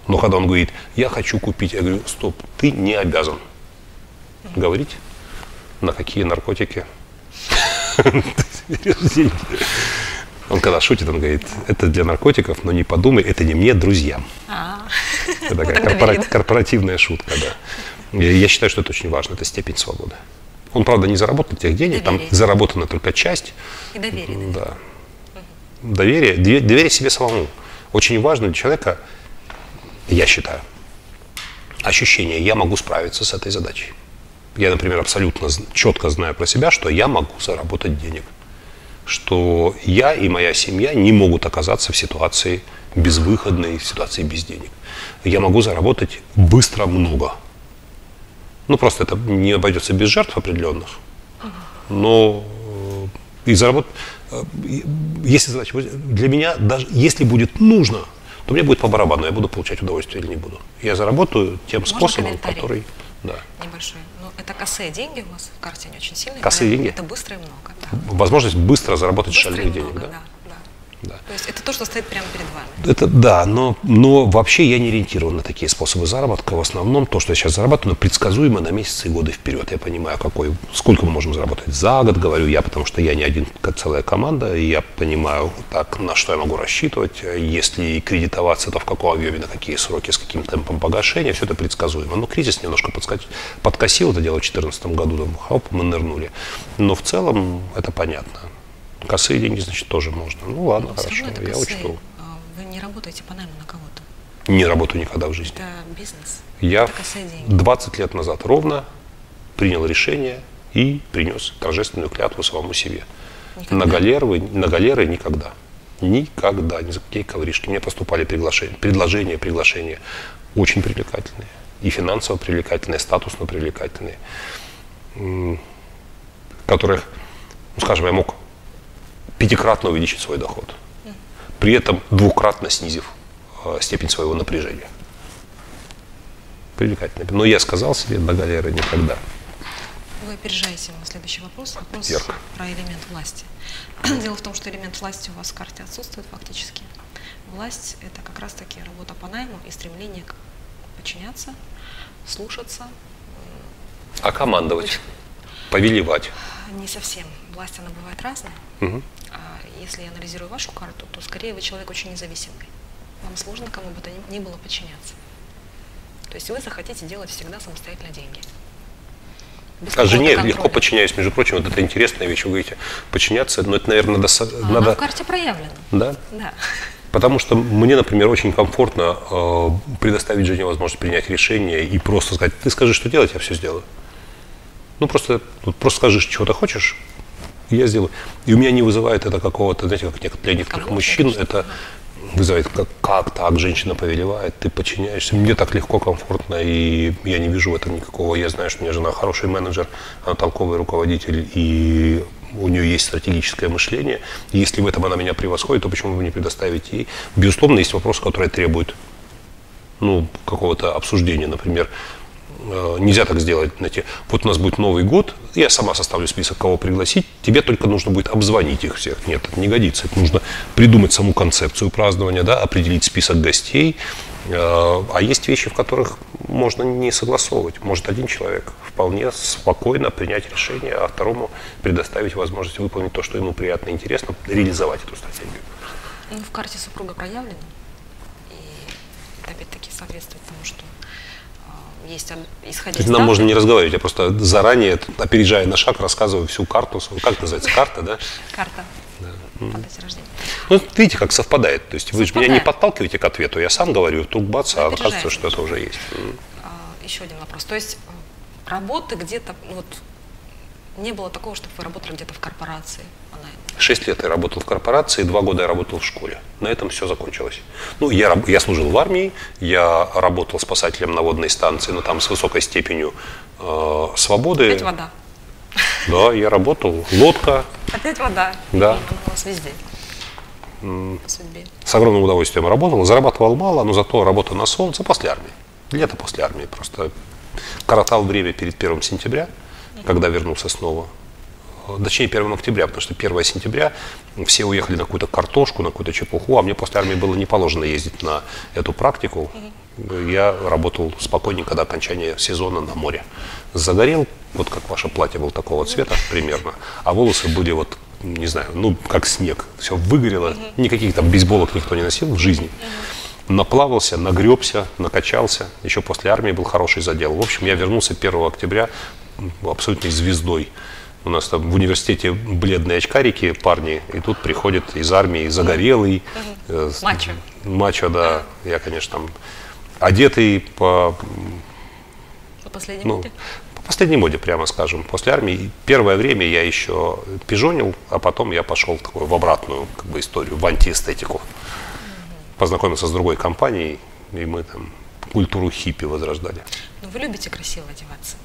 Но когда он говорит, я хочу купить, я говорю, стоп, ты не обязан говорить, на какие наркотики. Он когда шутит, он говорит, это для наркотиков, но не подумай, это не мне, друзьям. Это такая корпоративная шутка, да. Я, считаю, что это очень важно, это степень свободы. Он, правда, не заработал тех денег, там заработана только часть. И доверие. Да. Доверие, доверие себе самому. Очень важно для человека, я считаю, ощущение, я могу справиться с этой задачей. Я, например, абсолютно четко знаю про себя, что я могу заработать денег. Что я и моя семья не могут оказаться в ситуации безвыходной, в ситуации без денег. Я могу заработать быстро много. Ну, просто это не обойдется без жертв определенных. Но э, и заработать, если задача, для меня, даже если будет нужно, то мне будет по барабану, я буду получать удовольствие или не буду. Я заработаю тем Можно способом, который... Да. Небольшой. Это косые деньги у вас в карте, они очень сильные. Косые деньги? Это быстро и много. Да. Возможность быстро заработать Быстро шальных много, денег, да? да, да. То есть это то, что стоит прямо перед вами. Это да, но, но вообще я не ориентирован на такие способы заработка. В основном то, что я сейчас зарабатываю, предсказуемо на месяцы и годы вперед. Я понимаю, какой, сколько мы можем заработать за год, говорю я, потому что я не один, как целая команда, и я понимаю, так, на что я могу рассчитывать. Если кредитоваться, то в каком объеме, на какие сроки, с каким темпом погашения, все это предсказуемо. Но кризис немножко подска- подкосил это дело в 2014 году, там, хоп, мы нырнули. Но в целом это понятно. Косые деньги, значит, тоже можно. Ну ладно, Но хорошо, я косые. учту. А, Вы не работаете по найму на кого-то. Не работаю никогда в жизни. Это бизнес. Я это косые деньги. 20 лет назад ровно принял решение и принес торжественную клятву самому себе. Никогда? На галеры, на галеры никогда. Никогда, ни за какие ковришки. Мне поступали приглашения, предложения, приглашения очень привлекательные. И финансово привлекательные, статусно привлекательные. Которых, ну, скажем, я мог пятикратно увеличить свой доход. При этом двукратно снизив э, степень своего напряжения. привлекательно. Но я сказал себе до галеры никогда. Вы опережаете мой следующий вопрос. Вопрос Ярко. про элемент власти. Дело в том, что элемент власти у вас в карте отсутствует фактически. Власть – это как раз-таки работа по найму и стремление подчиняться, слушаться. А командовать, повелевать. Не совсем. Власть, она бывает разная. Мгм. А если я анализирую вашу карту, то скорее вы человек очень независимый. Вам сложно кому бы то ни- было подчиняться. То есть вы захотите делать всегда самостоятельно деньги. Без А жене какого-то легко контроля. подчиняюсь. Между прочим, вот это интересная вещь. Вы говорите, подчиняться, но это, наверное, надо... А надо в карте проявлена. да? Да. Потому что мне, например, очень комфортно э, предоставить жене возможность принять решение и просто сказать, ты скажи, что делать, я все сделаю. Ну, просто, просто скажи, чего ты хочешь, я сделаю. И у меня не вызывает это какого-то, знаете, как некоторых- для некоторых Дискомфорта, мужчин, конечно. это вызывает, как, как так женщина повелевает, ты подчиняешься. Мне так легко, комфортно, и я не вижу в этом никакого. Я знаю, что у меня жена хороший менеджер, она толковый руководитель, и у нее есть стратегическое мышление. И если в этом она меня превосходит, то почему бы не предоставить ей? Безусловно, есть вопросы, которые требуют ну, какого-то обсуждения, например, нельзя так сделать, знаете, вот у нас будет Новый год, я сама составлю список, кого пригласить, тебе только нужно будет обзвонить их всех. Нет, это не годится, это нужно придумать саму концепцию празднования, да, определить список гостей, Э, а есть вещи, в которых можно не согласовывать. Может один человек вполне спокойно принять решение, а второму предоставить возможность выполнить то, что ему приятно и интересно, реализовать эту стратегию. Ну, в карте супруга проявлена. И это опять-таки соответствует есть, исходя из нам данных- можно не разговаривать, я просто заранее, опережая на шаг, рассказываю всю карту. Как называется? Карта, да? Карта рождения. Ну, видите, как совпадает. То есть вы же меня не подталкиваете к ответу, я сам говорю, вдруг бац, а оказывается, что это уже есть. А, Еще один вопрос. То есть э, работы где-то, вот, не было такого, чтобы вы работали где-то в корпорации? Шесть лет я работал в корпорации, два года я работал в школе. На этом все закончилось. Ну, я, я служил в армии, я работал спасателем на водной станции, но там с высокой степенью э, свободы. Опять вода. Да, я работал. Лодка, Опять вода. Да. У вас везде. Судьбе. с огромным удовольствием работал, зарабатывал мало, но зато работа на солнце после армии. Лето после армии просто коротал время перед 1 сентября, когда вернулся снова. Э, Точнее, 1 октября, потому что 1 сентября все уехали на какую-то картошку, на какую-то чепуху, а мне после армии было не положено ездить на эту практику. Я работал спокойненько до окончания сезона на море. Загорел, вот как ваше платье было такого цвета примерно, а волосы были вот, не знаю, ну, как снег. Все выгорело, никаких там бейсболок никто не носил в жизни. Наплавался, нагребся, накачался. Еще после армии был хороший задел. В общем, я вернулся 1 октября абсолютной звездой. У нас там в университете бледные очкарики, парни, и тут приходит из армии загорелый. э, Мачо. Мачо, да. Я, конечно, там одетый по, По последнему ну, моде? по последней моде, прямо скажем. После армии первое время я еще пижонил, а потом я пошел в, такую, в обратную как бы, историю, в антиэстетику. Познакомился с другой компанией, и мы там культуру хиппи возрождали. Ну, вы любите красиво одеваться?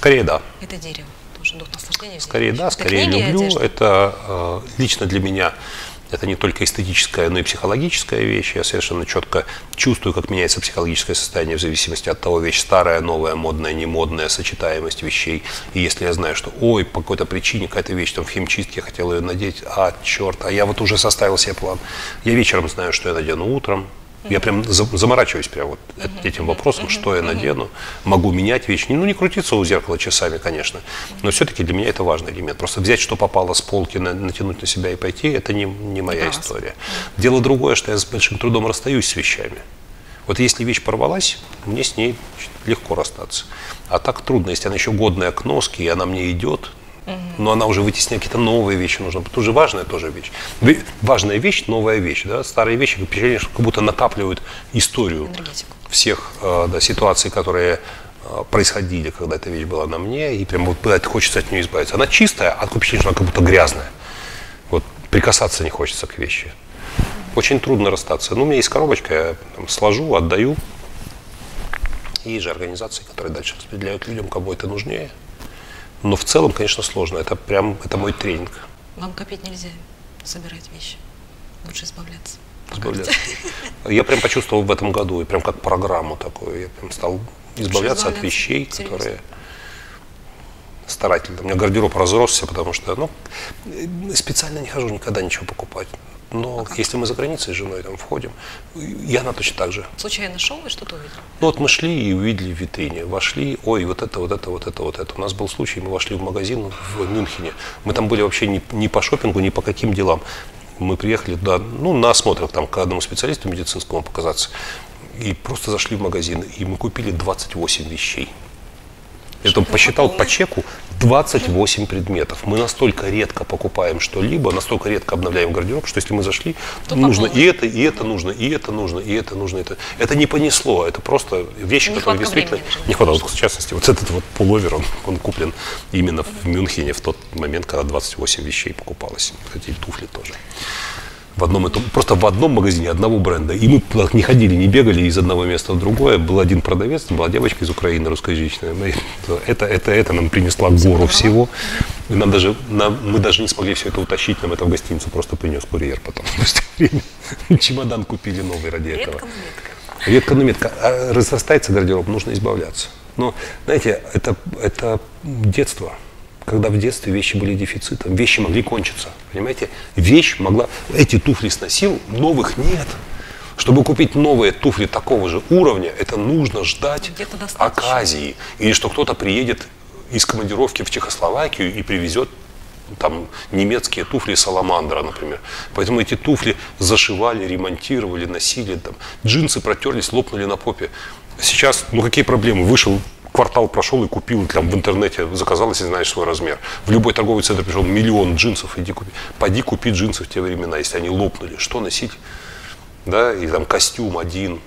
Скорее да. Это дерево. Тоже дух наслаждения. Скорее да, Это скорее люблю. одежда? Это э, лично для меня это не только эстетическая, но и психологическая вещь. Я совершенно четко чувствую, как меняется психологическое состояние в зависимости от того, вещь старая, новая, модная, не модная, сочетаемость вещей. И если я знаю, что, ой, по какой-то причине какая-то вещь там в химчистке, я хотел ее надеть, а, черт, а я вот уже составил себе план. Я вечером знаю, что я надену утром, я прям за- заморачиваюсь прям вот эт- этим вопросом, что я надену. Могу менять вещи. Ну, не крутиться у зеркала часами, конечно. Но все-таки для меня это важный элемент. Просто взять, что попало с полки, на- натянуть на себя и пойти, это не, не моя вас. история. Дело другое, что я с большим трудом расстаюсь с вещами. Вот если вещь порвалась, мне с ней легко расстаться. А так трудно, если она еще годная к носке, и она мне идет, но она уже вытесняет какие-то новые вещи нужно. Это уже важная тоже вещь. Ве- Важная вещь, новая вещь. Да? Старые вещи, впечатление, что как будто накапливают историю Энергетику. всех э, да, ситуаций, которые э, происходили, когда эта вещь была на мне, и прям вот бывает, хочется от нее избавиться. Она чистая, а такое впечатление, что она как будто грязная. Вот прикасаться не хочется к вещи. Очень трудно расстаться. Ну, у меня есть коробочка, я там сложу, отдаю. И же организации, которые дальше распределяют людям, кому это нужнее. Но в целом, конечно, сложно. Это прям, это мой тренинг. Вам копить нельзя, собирать вещи. Лучше избавляться. избавляться. Я прям почувствовал в этом году, и прям как программу такую. Я прям стал избавляться от вещей, Серьезно? которые старательно. У меня гардероб разросся, потому что, ну, специально не хожу никогда ничего покупать. Но если мы за границей с женой там входим, и она точно так же. Случайно шел и что-то увидел? Ну вот мы шли и увидели в витрине, вошли, ой, вот это, вот это, вот это, вот это. У нас был случай, мы вошли в магазин в Мюнхене. Мы там были вообще не, не по шопингу, не по каким делам. Мы приехали туда, ну, на осмотр там, к одному специалисту медицинскому показаться. И просто зашли в магазин, и мы купили 28 вещей. Я там посчитал по чеку 28 предметов. Мы настолько редко покупаем что-либо, настолько редко обновляем гардероб, что если мы зашли, То нужно и это, и это нужно, и это нужно, и это нужно. Это, это не понесло, это просто вещи, которые Нехватка действительно времени не хватало. В частности, вот этот вот пуловер, он, он куплен именно в Мюнхене в тот момент, когда 28 вещей покупалось. Кстати, и туфли тоже. В одном и том, просто в одном магазине одного бренда. И мы не ходили, не бегали из одного места в другое. Был один продавец, была девочка из Украины, русскоязычная. Мы- Это, это, это нам принесла гору всего. И нам даже, нам- мы даже не смогли все это утащить, нам это в гостиницу просто принес курьер потом. Чемодан купили новый ради этого. Редко, метко. Редко, но метко. А разрастается гардероб, нужно избавляться. Но, знаете, это, это детство. Когда в детстве вещи были дефицитом, вещи могли кончиться. Понимаете? Вещь могла... Эти туфли сносил, новых нет. Чтобы купить новые туфли такого же уровня, это нужно ждать оказии. Или что кто-то приедет из командировки в Чехословакию и привезет там немецкие туфли Саламандра, например. Поэтому эти туфли зашивали, ремонтировали, носили. Там. Джинсы протерлись, лопнули на попе. Сейчас, ну какие проблемы? Вышел, квартал прошел и купил там в интернете, заказал, если знаешь свой размер. В любой торговый центр пришел миллион джинсов, иди купи. Пойди купи джинсы в те времена, если они лопнули. Что носить? Да, и там костюм один,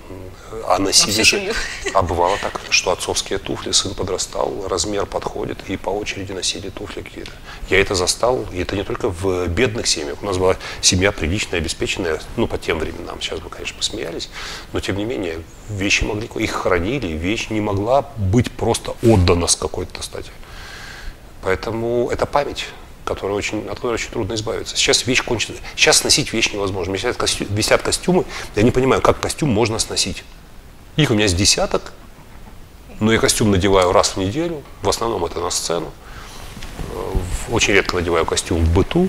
а носили всю же, семью. а бывало так, что отцовские туфли, сын подрастал, размер подходит, и по очереди носили туфли какие-то. Я это застал, и это не только в бедных семьях. У нас была семья приличная, обеспеченная, ну, по тем временам. Сейчас бы, конечно, посмеялись, но, тем не менее, вещи могли, их хранили, вещь не могла быть просто отдана с какой-то стати. Поэтому это память, которая очень, от которой очень трудно избавиться. Сейчас вещь кончится. Сейчас сносить вещь невозможно. Висят, костю- висят костюмы, я не понимаю, как костюм можно сносить. Их у меня с десяток, но я костюм надеваю раз в неделю, в основном это на сцену. Э, Очень редко надеваю костюм в быту,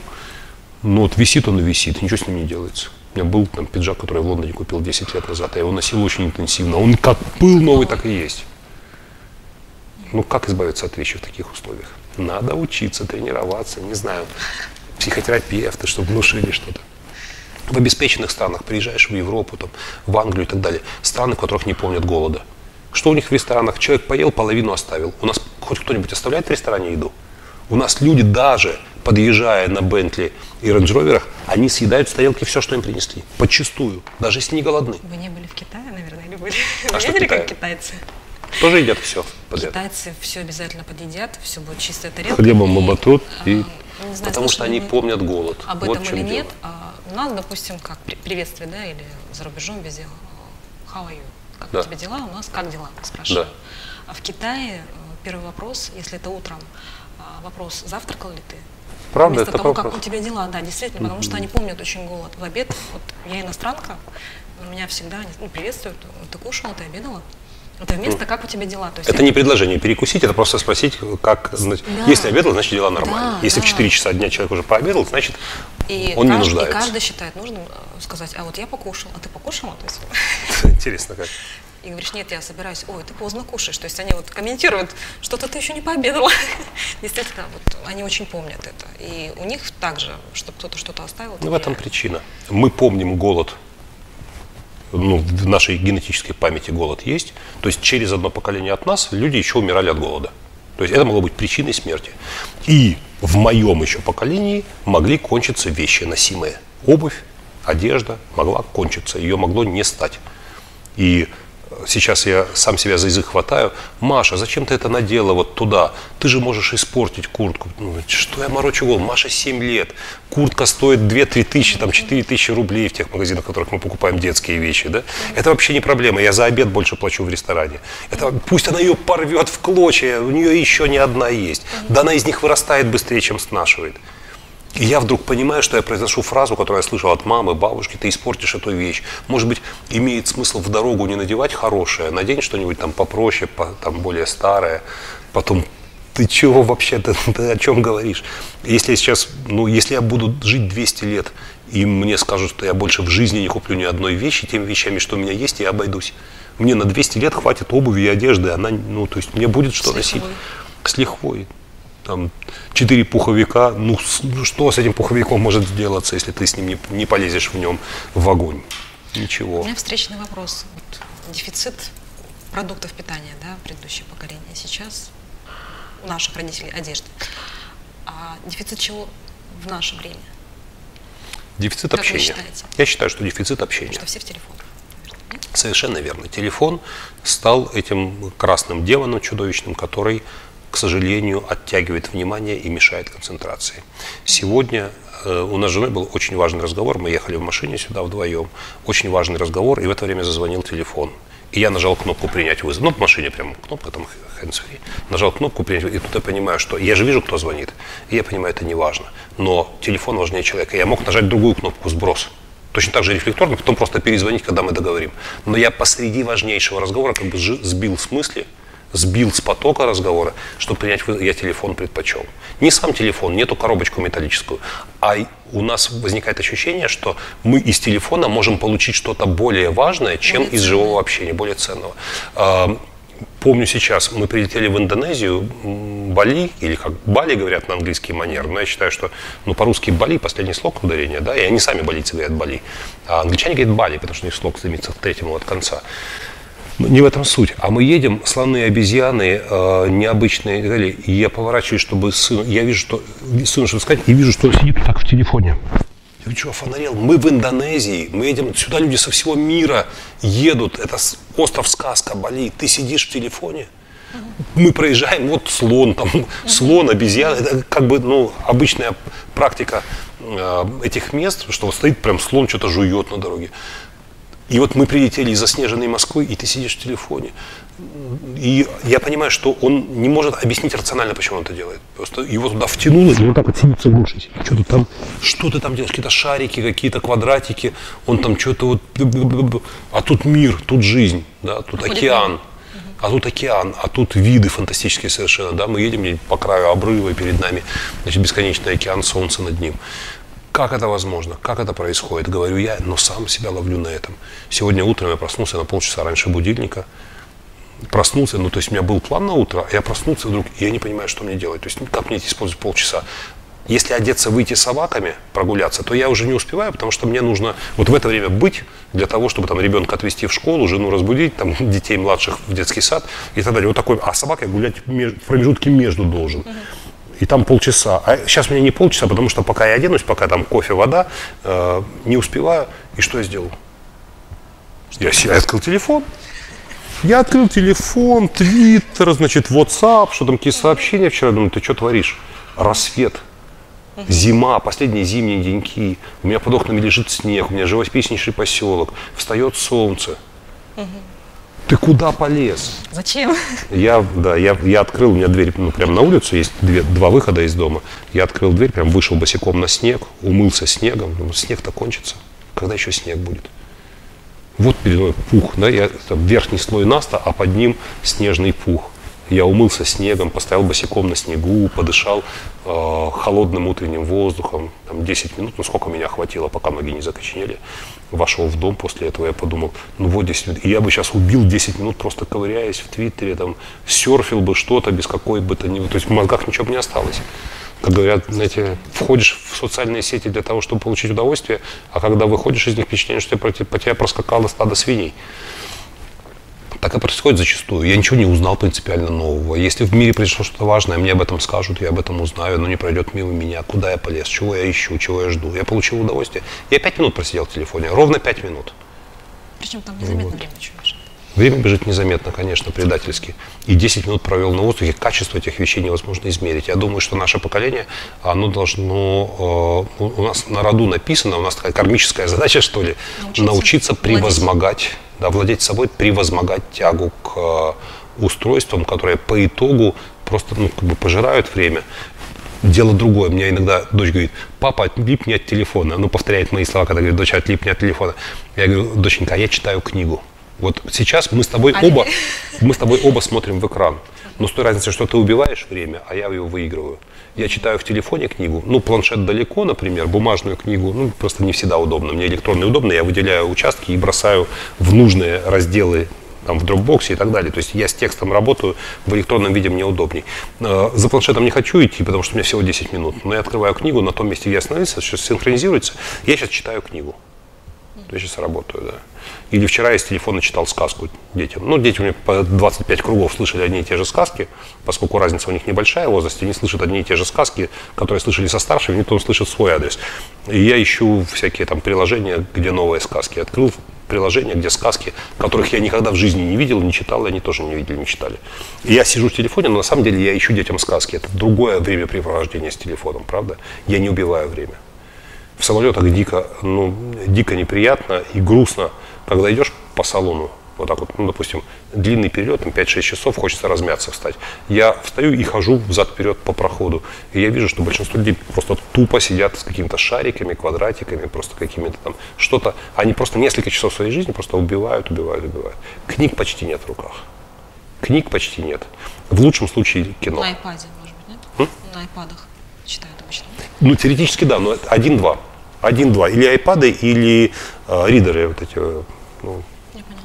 но вот висит он и висит, ничего с ним не делается. У меня был там пиджак, который я в Лондоне купил 10 лет назад, я его носил очень интенсивно. Он как был новый, так и есть. Ну, как избавиться от вещи в таких условиях? Надо учиться, тренироваться, не знаю, психотерапевты, чтобы внушили что-то. В обеспеченных странах, приезжаешь в Европу, там, в Англию и так далее, страны, в которых не помнят голода. Что у них в ресторанах? Человек поел, половину оставил. У нас хоть кто-нибудь оставляет в ресторане еду? У нас люди даже, подъезжая на Бентли и Рейндж они съедают с тарелки все, что им принесли. Подчистую, даже если не голодны. Вы не были в Китае, наверное, или были? А Вы что видели, как Китае? китайцы? Тоже едят все подряд. Китайцы все обязательно подъедят, все будет чистая тарелка. Хлебом и, оботрут, а, и... не знаю, потому что они помнят голод. об вот этом в чем или дело. нет. А у нас, допустим, как при- приветствие, да, или за рубежом везде how are you? Как Да. у тебя дела? У нас как дела? Спрашивают. Да. А в Китае э, первый вопрос, если это утром, а, вопрос, завтракал ли ты? Правда, Вместо это того, вопрос. как у тебя дела, да, действительно, потому что они помнят очень голод. В обед, вот я иностранка, у меня всегда они, ну, приветствуют, ты кушала, ты обедала? Это вместо как у тебя дела? То есть Это не предложение перекусить, это просто спросить, как, Да. если обедал, значит дела нормально. Да, если в да. 4 часа дня человек уже пообедал, значит И, он не каждый, нуждается. и каждый считает нужным э, сказать, а вот я покушал, а ты покушала? То есть, Интересно как. и говоришь, нет, я собираюсь, ой, ты поздно кушаешь. То есть они вот комментируют, что-то ты еще не пообедала. Действительно, вот они очень помнят это. И у них также, чтобы кто-то что-то оставил. Ну, в это этом причина. Мы помним голод. Ну, в нашей генетической памяти голод есть. То есть через одно поколение от нас люди еще умирали от голода. То есть это могло быть причиной смерти. И в моем еще поколении могли кончиться вещи носимые. Обувь, одежда могла кончиться, ее могло не стать. И сейчас я сам себя за язык хватаю. Маша, зачем ты это надела вот туда? Ты же можешь испортить куртку. Ну, что я морочу голову? Маша 7 лет. Куртка стоит 2-3 тысячи, там 4 тысячи рублей в тех магазинах, в которых мы покупаем детские вещи. Да? Это вообще не проблема. Я за обед больше плачу в ресторане. Это, пусть она ее порвет в клочья, у нее еще не одна есть. Да она из них вырастает быстрее, чем снашивает. И я вдруг понимаю, что я произношу фразу, которую я слышал от мамы, бабушки, ты испортишь эту вещь. Может быть, имеет смысл в дорогу не надевать хорошее, а надень что-нибудь там попроще, по, там более старое, потом ты чего вообще, ты, ты о чем говоришь? Если я сейчас, ну, если я буду жить 200 лет, и мне скажут, что я больше в жизни не куплю ни одной вещи, теми вещами, что у меня есть, я обойдусь. Мне на 200 лет хватит обуви и одежды, она, ну, то есть мне будет что С носить. лихвой. С лихвой. Там четыре пуховика, ну что с этим пуховиком может сделаться, если ты с ним не, не полезешь в нем в огонь? У Ничего. меня встречный вопрос. Вот дефицит продуктов питания, да, предыдущее поколение. Сейчас у наших родителей одежды. А дефицит чего в наше время? Дефицит Как вы общения. считаете? Я считаю, что дефицит общения. Что все в телефонах. Совершенно верно. Телефон стал этим красным демоном чудовищным, который, к сожалению, оттягивает внимание и мешает концентрации. Сегодня э, у нас с женой был очень важный разговор. Мы ехали в машине сюда вдвоем. Очень важный разговор, и в это время зазвонил телефон. И я нажал кнопку «Принять вызов». Ну, в машине прям кнопка, там hands-free. Нажал кнопку «Принять вызов». И тут я понимаю, что я же вижу, кто звонит. И я понимаю, это не важно. Но телефон важнее человека. Я мог нажать другую кнопку «Сброс». Точно так же рефлекторно, потом просто перезвонить, когда мы договорим. Но я посреди важнейшего разговора как бы сбил с мысли, сбил с потока разговора, чтобы принять я телефон предпочел. Не сам телефон, не эту коробочку металлическую, а у нас возникает ощущение, что мы из телефона можем получить что-то более важное, чем Более из живого общения, более ценного. А, Помню сейчас, мы прилетели в Индонезию, Бали, или как Бали говорят на английский манер, но я считаю, что ну, по-русски Бали, последний слог ударения, да, и они сами балийцы говорят Бали, а англичане говорят Бали, потому что у них слог стремится к третьему от конца. Не в этом суть. А мы едем, слоны, обезьяны, э, необычные и далее. И я поворачиваюсь, чтобы сын, я вижу, что сын, чтобы сказать, и вижу, что он сидит так в телефоне. Я говорю, что, офонарел? Мы в Индонезии, мы едем, сюда люди со всего мира едут, это остров сказка, Бали, ты сидишь в телефоне? Мы проезжаем, вот слон, там, слон, обезьяна, это как бы, ну, обычная практика э, этих мест, что стоит прям слон, что-то жует на дороге. И вот мы прилетели из заснеженной Москвы, и ты сидишь в телефоне. И я понимаю, что он не может объяснить рационально, почему он это делает. Просто его туда втянуло, и он так вот сидит. Что ты там, что ты там делаешь? Какие-то шарики, какие-то квадратики. Он там что-то вот... А тут мир, тут жизнь, да, тут океан. А тут океан, а тут виды фантастические совершенно, да, мы едем по краю обрыва, и перед нами, значит, бесконечный океан, солнце над ним. Как это возможно? Как это происходит? Говорю я, но сам себя ловлю на этом. Сегодня утром я проснулся на полчаса раньше будильника. Проснулся, ну то есть у меня был план на утро, а я проснулся вдруг, и я не понимаю, что мне делать. То есть ну, как мне использовать полчаса? Если одеться, выйти с собаками, прогуляться, то я уже не успеваю, потому что мне нужно вот в это время быть для того, чтобы там ребенка отвезти в школу, жену разбудить, там детей младших в детский сад и так далее. Вот такой, а собака гулять в промежутке между должен. И там полчаса. А сейчас меня не полчаса, потому что пока я оденусь, пока там кофе, вода, э, не успеваю. И что я сделал? Я, я открыл телефон. Я открыл телефон, твиттер, значит, WhatsApp, что там какие сообщения вчера. Думаю, ты что творишь? Рассвет. Зима, последние зимние деньки. У меня под окнами лежит снег, у меня живописнейший поселок. Встает солнце. Ты куда полез? Зачем? Я, да, я, я открыл, у меня дверь ну, прямо на улицу, есть две, два выхода из дома. Я открыл дверь, прям вышел босиком на снег, умылся снегом. Думаю, снег-то кончится. Когда еще снег будет? Вот передо мной пух, да, я, там, верхний слой наста, а под ним снежный пух. Я умылся снегом, поставил босиком на снегу, подышал э, холодным утренним воздухом, там 10 минут, ну сколько меня хватило, пока ноги не закоченели. Вошел в дом после этого, я подумал, ну вот 10 минут, и я бы сейчас убил 10 минут, просто ковыряясь в Твиттере, там, серфил бы что-то без какой бы то ни... То есть в мозгах ничего бы не осталось. Как говорят, знаете, входишь в социальные сети для того, чтобы получить удовольствие, а когда выходишь из них, впечатление, что по те- по тебя проскакало стадо свиней. Так и происходит зачастую. Я ничего не узнал принципиально нового. Если в мире произошло что-то важное, мне об этом скажут, я об этом узнаю, но не пройдет мимо меня. Куда я полез, чего я ищу, чего я жду. Я получил удовольствие. Я пять минут просидел в телефоне, ровно пять минут. Причем там незаметно время еще бежит. Время бежит незаметно, конечно, предательски. И 10 минут провел на воздухе, качество этих вещей невозможно измерить. Я думаю, что наше поколение, оно должно, э, у нас на роду написано, у нас такая кармическая задача, что ли, Научиться научиться, превозмогать, да, владеть собой, превозмогать тягу к э, устройствам, которые по итогу просто ну, как бы пожирают время. Дело другое. Мне иногда дочь говорит, папа, отлипни от телефона. Ну, повторяет мои слова, когда говорит, дочь, отлипни от телефона. Я говорю, доченька, а я читаю книгу. Вот сейчас мы с тобой А оба, мы с тобой оба смотрим в экран. Но с той разницей, что ты убиваешь время, а я его выигрываю. Я читаю в телефоне книгу, ну, планшет далеко, например, бумажную книгу, ну, просто не всегда удобно. Мне электронный удобно, я выделяю участки и бросаю в нужные разделы там, в Dropbox и так далее. То есть я с текстом работаю, в электронном виде мне удобней. Э, За планшетом не хочу идти, потому что у меня всего 10 минут. Но я открываю книгу на том месте, где я остановился, сейчас синхронизируется. Я сейчас читаю книгу. Я сейчас работаю, да. Или вчера я с телефона читал сказку детям. Ну, дети у меня по 25 кругов слышали одни и те же сказки, поскольку разница у них небольшая в возрасте, они слышат одни и те же сказки, которые слышали со старшими, никто слышит свой адрес. И я ищу всякие там приложения, где новые сказки. Открыл приложения, где сказки, которых я никогда в жизни не видел, не читал, и они тоже не видели, не читали. И я сижу в телефоне, но на самом деле я ищу детям сказки. Это другое времяпрепровождение с телефоном, правда? Я не убиваю время в самолетах дико, ну, дико неприятно и грустно, когда идешь по салону, вот так вот, ну, допустим, длинный перелет, там 5-6 часов, хочется размяться, встать. Я встаю и хожу взад-вперед по проходу. И я вижу, что большинство людей просто тупо сидят с какими-то шариками, квадратиками, просто какими-то там что-то. Они просто несколько часов своей жизни просто убивают, убивают, убивают. Книг почти нет в руках. Книг почти нет. В лучшем случае кино. На iPad, может быть, нет? На iPad читают обычно. Ну, теоретически да, но это один-два. Один-два. Или айпады, или э, ридеры, вот эти э, ну,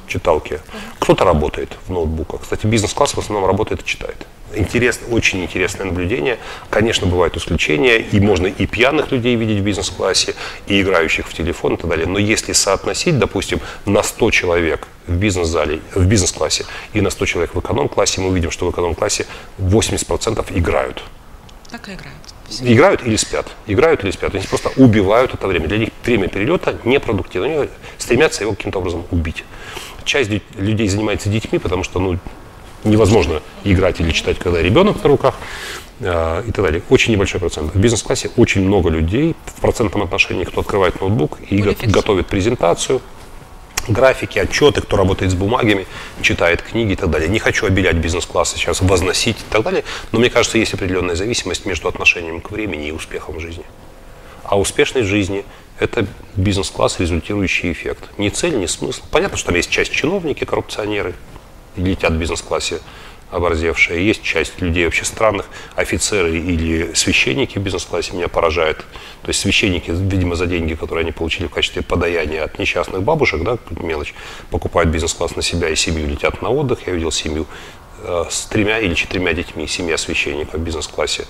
читалки. Кто-то работает в ноутбуках. Кстати, бизнес-класс в основном работает и читает. Интересно, очень интересное наблюдение. Конечно, бывают исключения, и можно и пьяных людей видеть в бизнес-классе, и играющих в телефон и так далее. Но если соотносить, допустим, на 100 человек в бизнес-зале, в бизнес-классе и на 100 человек в эконом-классе, мы увидим, что в эконом-классе 80% играют. Так и играют. Играют или спят. Играют или спят. Они просто убивают это время. Для них время перелета непродуктивно. Они стремятся его каким-то образом убить. Часть лю- людей занимается детьми, потому что ну, невозможно играть или читать, когда ребенок на руках э, и так далее. Очень небольшой процент. В бизнес-классе очень много людей в процентном отношении, кто открывает ноутбук и го- готовит презентацию, графики, отчеты, кто работает с бумагами, читает книги и так далее. Не хочу обелять бизнес-классы сейчас, возносить и так далее, но мне кажется, есть определенная зависимость между отношением к времени и успехом в жизни. А успешность жизни – это бизнес-класс, результирующий эффект. Не цель, не смысл. Понятно, что там есть часть чиновники, коррупционеры, летят в бизнес-классе оборзевшие. Есть часть людей вообще странных, офицеры или священники в бизнес-классе меня поражает. То есть священники, видимо, за деньги, которые они получили в качестве подаяния от несчастных бабушек, да, мелочь, покупают бизнес-класс на себя и семью летят на отдых. Я видел семью э, с тремя или четырьмя детьми, семья священников в бизнес-классе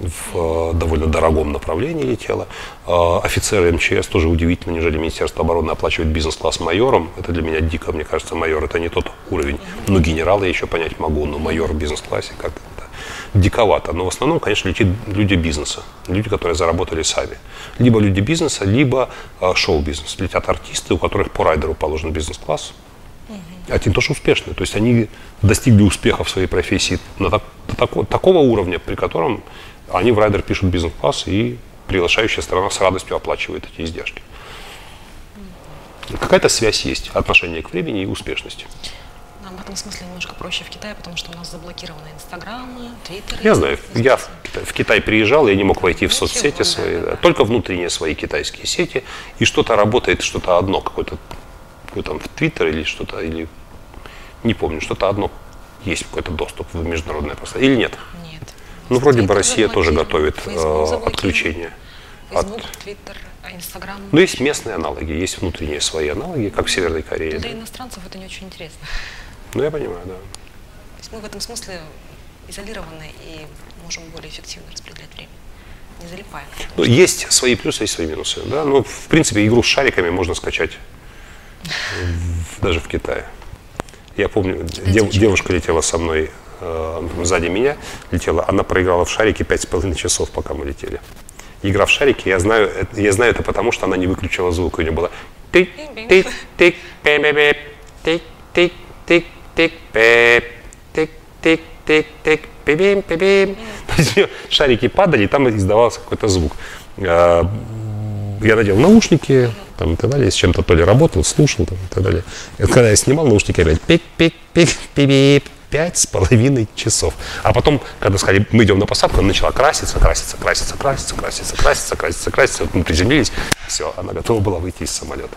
в э, довольно дорогом направлении летела. Э, Офицеры МЧС тоже удивительно, нежели Министерство обороны оплачивает бизнес-класс майором. Это для меня дико, мне кажется, майор это не тот уровень. Ну, генерала я еще понять могу, но майор в бизнес-классе как-то диковато. Но в основном, конечно, летит люди бизнеса, люди, которые заработали сами. Либо люди бизнеса, либо э, шоу-бизнес. Летят артисты, у которых по райдеру положен бизнес-класс, они тоже успешные. То есть они достигли успеха в своей профессии на так- тако- такого уровня, при котором они в райдер пишут бизнес-класс и приглашающая страна с радостью оплачивает эти издержки. Какая-то связь есть, отношение к времени и успешности. Нам в этом смысле немножко проще в Китае, потому что у нас заблокированы инстаграмы, твиттеры. Я знаю, я в Китай, в Китай приезжал, я не мог войти в Ничего, соцсети да, свои, да, да. только внутренние свои китайские сети, и что-то работает, что-то одно, какой-то какой там в Твиттер или что-то, или не помню, что-то одно есть какой-то доступ в международное пространство, или нет? Нет. Ну, вроде бы Россия тоже готовит э, отключение. от- Инстаграм. Ну, есть местные аналоги, есть внутренние свои аналоги, как в Северной Корее. Для иностранцев это не очень интересно. Ну, я понимаю, да. То есть мы в этом смысле изолированы и можем более эффективно распределять время. Не залипаем. Ну, есть свои плюсы, есть свои минусы. Да? Ну, в принципе, игру с шариками можно скачать даже в Китае. Я помню, дев- девушка летела со мной сзади меня, летела, она проиграла в шарике пять с половиной часов, пока мы летели. Игра в шарики, я знаю, это- я знаю это потому, что она не выключила звук, у нее было тик тик тик пе пе пе тик тик тик тик пе тик тик тик тик пи бим пи бим То есть шарики падали, и там издавался какой-то звук. А, Я надел наушники, там, и так далее, с чем-то то ли работал, слушал там, и так далее. И когда я снимал наушники, опять пик пик пик пи бип Пять с половиной часов. А потом, когда сказали, мы идем на посадку, она начала краситься, краситься, краситься, краситься, краситься, краситься, краситься, краситься. Вот мы приземлились, все, она готова была выйти из самолета.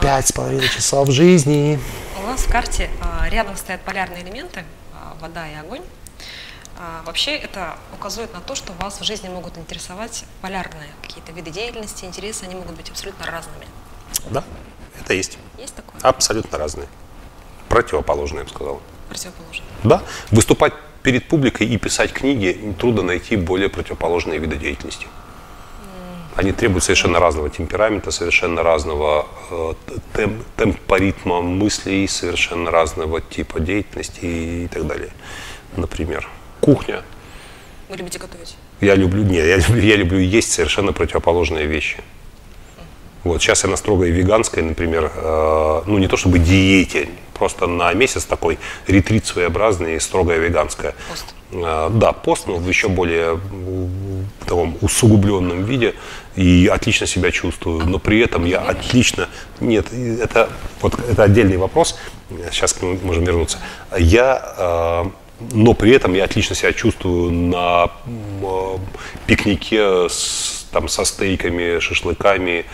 Пять с половиной часов жизни. У нас в карте а, рядом стоят полярные элементы, а, вода и огонь. А, вообще это указывает на то, что вас в жизни могут интересовать полярные какие-то виды деятельности, интересы, они могут быть абсолютно разными. Да, это есть. Есть такое? Абсолютно разные. Противоположные, я бы сказал. Противоположное. Да, выступать перед публикой и писать книги трудно найти более противоположные виды деятельности. Они требуют совершенно разного темперамента, совершенно разного э, тем, темпа ритма мыслей, совершенно разного типа деятельности и так далее. Например, кухня. Вы любите готовить? Я люблю, нет, я люблю, я люблю есть совершенно противоположные вещи. Вот сейчас я на строгой веганской, например, э, ну не то чтобы диете, просто на месяц такой ретрит своеобразный, строгая веганская. Пост. Э, да, пост, но в еще более м, таком усугубленном виде и отлично себя чувствую, но при этом я отлично, нет, это вот это отдельный вопрос, сейчас к нему можем вернуться. Я, э, но при этом я отлично себя чувствую на э, пикнике с, там со стейками, шашлыками,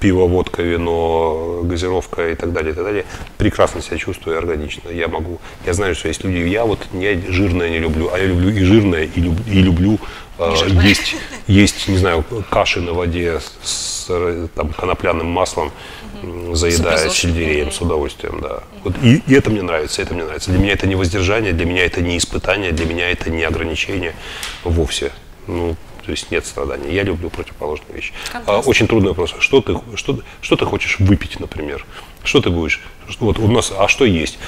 пиво, водка, вино, газировка и так далее, и так далее. Прекрасно себя чувствую органично. Я могу, я знаю, что есть люди, я вот не жирное не люблю, а я люблю и жирное, и, люб- и люблю э, есть, есть, не знаю, каши на воде с э, там, конопляным маслом, м, заедая сельдереем с удовольствием, да. Вот, и, и это мне нравится, это мне нравится. Для меня это не воздержание, для меня это не испытание, для меня это не ограничение вовсе. Ну, то есть нет страданий. Я люблю противоположные вещи. А, Контраст. очень трудный вопрос. Что ты, что, что ты хочешь выпить, например? Что ты будешь? Вот у нас, а что есть?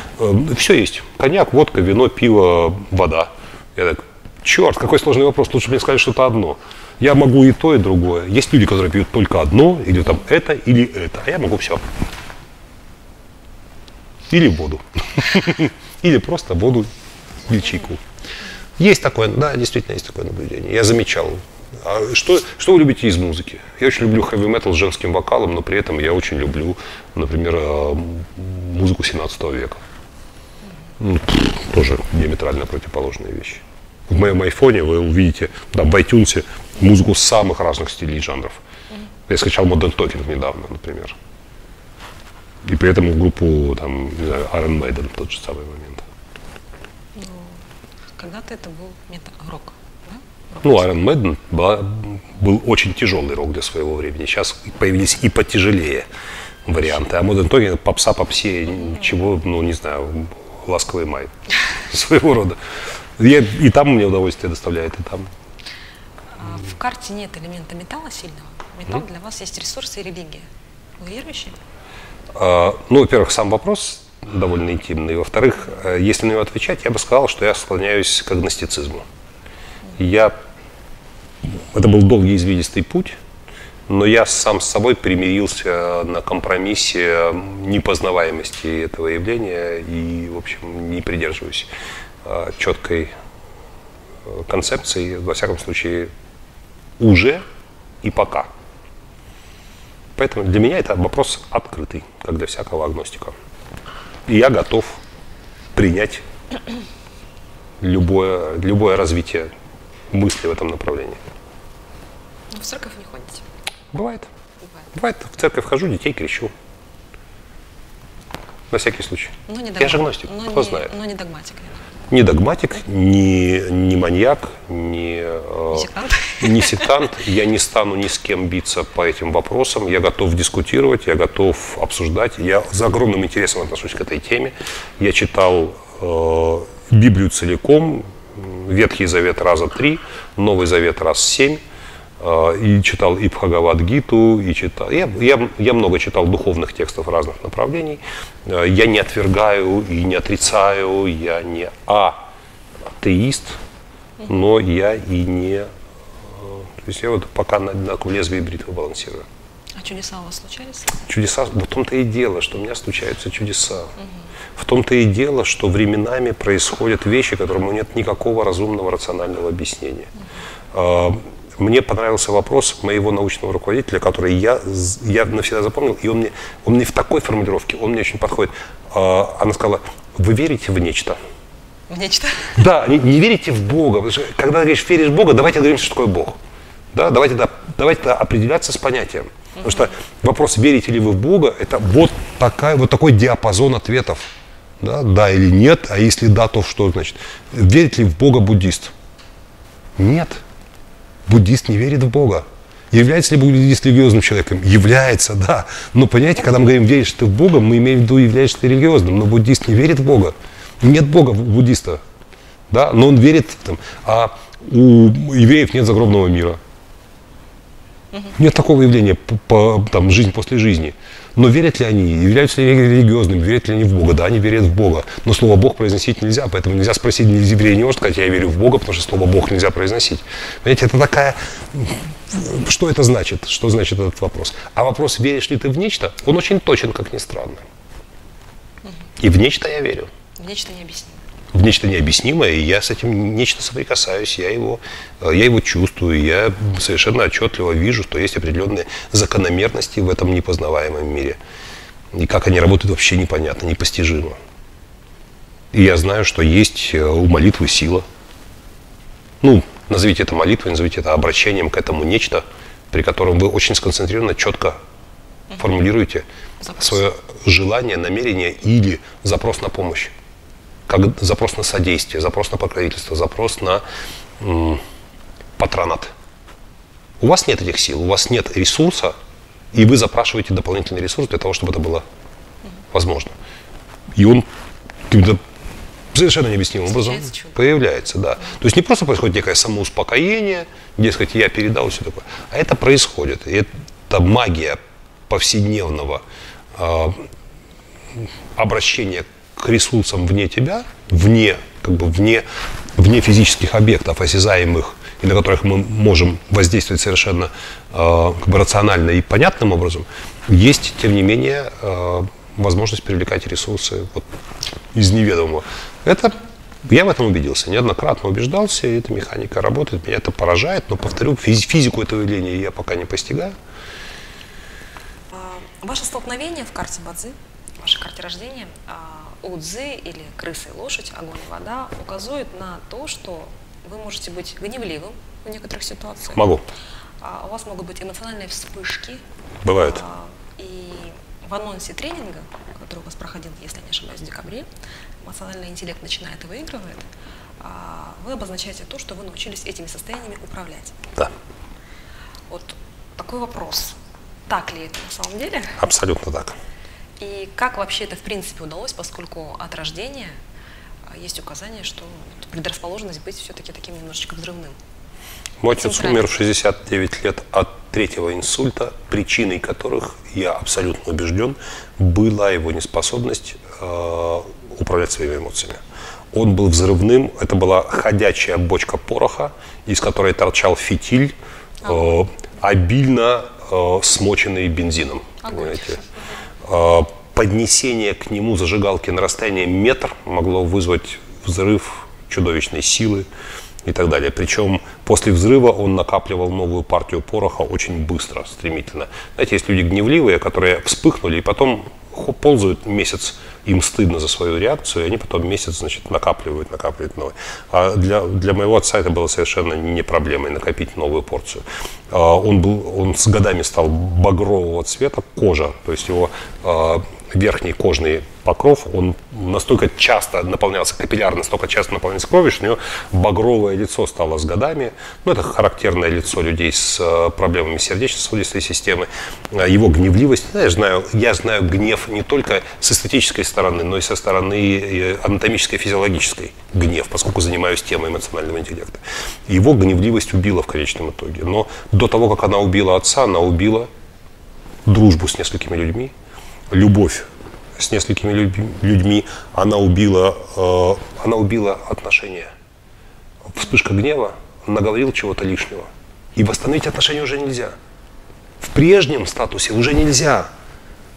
все есть. Коньяк, водка, вино, пиво, вода. Я так, черт, какой сложный вопрос. Лучше мне сказать что-то одно. Я могу и то, и другое. Есть люди, которые пьют только одно, или там это, или это. А я могу все. Или воду. Или просто воду или чайку. Есть такое, да, действительно есть такое наблюдение. Я замечал. А что, что вы любите из музыки? Я очень люблю хэви метал с женским вокалом, но при этом я очень люблю, например, м- музыку 17 века. Ну, тоже диаметрально противоположные вещи. В моем айфоне вы увидите там, в iTunes музыку самых разных стилей и жанров. Я скачал Modern Talking недавно, например. И при этом группу, там, не знаю, Iron Maiden тот же самый момент. Когда-то это был. Да? Рок. Ну, Iron Maiden был очень тяжелый рок для своего времени. Сейчас появились и потяжелее варианты. А Modern Talking попса попсе, ничего, ну, не знаю, ласковый май своего рода. Я, и там мне удовольствие доставляет, и там. А в карте нет элемента металла сильного. Металл для вас есть ресурсы и религия. Вы верующий? А, Ну, во-первых, сам вопрос довольно интимный. Во-вторых, э, если на него отвечать, я бы сказал, что я склоняюсь к агностицизму. Я... Это был долгий извилистый путь, но я сам с собой примирился на компромиссе непознаваемости этого явления и, в общем, не придерживаюсь э, четкой э, концепции, во всяком случае, уже и пока. Поэтому для меня это вопрос открытый, как для всякого агностика. И я готов принять любое, любое развитие мысли в этом направлении. Но в церковь не ходите. Бывает. Бывает. Бывает, в церковь хожу, детей крещу. На всякий случай. Но не Я же агностик, но кто не- знает. Но не догматик. Лена. Не догматик, не, не маньяк, не, э, Не сектант. не сектант. Я не стану ни с кем биться по этим вопросам. Я готов дискутировать, я готов обсуждать. Я с огромным интересом отношусь к этой теме. Я читал э, Библию целиком, Ветхий Завет раза три, Новый Завет раз семь. Э, И читал и Бхагавад-гиту, и читал. Я, я, я много читал духовных текстов разных направлений. Э, Я не отвергаю и не отрицаю, я не атеист, но я и не... э, То есть я вот пока на, на лезвии бритвы балансирую. А чудеса у вас случались? Чудеса, в том-то и дело, что у меня случаются чудеса. В том-то и дело, что временами происходят вещи, которым нет никакого разумного, рационального объяснения. А, мне понравился вопрос моего научного руководителя, который я, я навсегда запомнил, и он мне, он мне в такой формулировке, он мне очень подходит. А, она сказала, вы верите в нечто? В нечто? Да, не, не верите в Бога. Потому что, когда говоришь, веришь в Бога, давайте говорим, что такое Бог. Да, давайте, да, давайте да, определяться с понятием. Потому что вопрос, верите ли вы в Бога, это вот, такая, вот такой диапазон ответов. Да, да или нет, а если да, то что значит? Верит ли в Бога буддист? Нет. Буддист не верит в Бога. Является ли буддист религиозным человеком? Является, да. Но понимаете, когда мы говорим, веришь ты в Бога, мы имеем в виду, являешься ты религиозным. Но буддист не верит в Бога. Нет Бога у буддиста. Да? Но он верит, там, а у евреев нет загробного мира. Нет такого явления, по, по, там, жизнь после жизни. Но верят ли они, являются ли религиозными, верят ли они в Бога? Да, они верят в Бога. Но слово Бог произносить нельзя, поэтому нельзя спросить, еврей не может сказать, я верю в Бога, потому что слово Бог нельзя произносить. Понимаете, это такая... Что это значит? Что значит этот вопрос? А вопрос, веришь ли ты в нечто, он очень точен, как ни странно. И в нечто я верю. В нечто необъяснимое в нечто необъяснимое, и я с этим нечто соприкасаюсь, я его, э, я его чувствую, я совершенно отчетливо вижу, что есть определенные закономерности в этом непознаваемом мире. И как они работают, вообще непонятно, непостижимо. И я знаю, что есть э, у молитвы сила. Ну, назовите это молитвой, назовите это обращением к этому нечто, при котором вы очень сконцентрированно, четко формулируете запрос. свое желание, намерение или запрос на помощь как запрос на содействие, запрос на покровительство, запрос на м, патронат. У вас нет этих сил, у вас нет ресурса, и вы запрашиваете дополнительный ресурс для того, чтобы это было возможно. И он каким-то совершенно необъяснимым образом появляется, да. То есть не просто происходит некое самоуспокоение, дескать, я передал все такое, а это происходит. И это магия повседневного э, обращения к ресурсам вне тебя, вне, как бы вне, вне физических объектов, осязаемых, и на которых мы можем воздействовать совершенно э, как бы рационально и понятным образом, есть, тем не менее, э, возможность привлекать ресурсы вот, из неведомого. Это я в этом убедился, неоднократно убеждался, и эта механика работает, меня это поражает, но, повторю, физику этого явления я пока не постигаю. А, ваше столкновение в карте Бадзи, в вашей карте рождения, Удзы или крысы и лошадь, огонь и вода указывают на то, что вы можете быть гневливым в некоторых ситуациях. Могу. А у вас могут быть эмоциональные вспышки. Бывают. А, и в анонсе тренинга, который у вас проходил, если не ошибаюсь, в декабре, эмоциональный интеллект начинает и выигрывает, а, вы обозначаете то, что вы научились этими состояниями управлять. Да. Вот такой вопрос. Так ли это на самом деле? Абсолютно так. И как вообще это в принципе удалось, поскольку от рождения а, есть указание, что предрасположенность быть все-таки таким немножечко взрывным. Мой отец умер в 69 лет от третьего инсульта, причиной которых, я абсолютно убежден, была его неспособность э, управлять своими эмоциями. Он был взрывным, это была ходячая бочка пороха, из которой торчал фитиль, э, обильно э, смоченный бензином. Понимаете? А, поднесение к нему зажигалки на расстояние метр могло вызвать взрыв чудовищной силы и так далее. Причем после взрыва он накапливал новую партию пороха очень быстро, стремительно. Знаете, есть люди гневливые, которые вспыхнули и потом ползают месяц, им стыдно за свою реакцию, и они потом месяц, значит, накапливают, накапливают новый. А для, для моего отца это было совершенно не проблемой накопить новую порцию. А он, был, он с годами стал багрового цвета, кожа, то есть его а, верхний кожный покров, он настолько часто наполнялся, капиллярно настолько часто наполнялся кровью, что у него багровое лицо стало с годами. Ну, это характерное лицо людей с э, проблемами сердечно-сосудистой системы. А его гневливость, ну, я знаю, я знаю гнев не только с эстетической стороны, но и со стороны э, анатомической, физиологической гнев, поскольку занимаюсь темой эмоционального интеллекта. Его гневливость убила в конечном итоге. Но до того, как она убила отца, она убила дружбу с несколькими людьми, любовь с несколькими людьми, она убила, э, она убила отношения. Вспышка гнева, наговорил чего-то лишнего. И восстановить отношения уже нельзя. В прежнем статусе уже нельзя.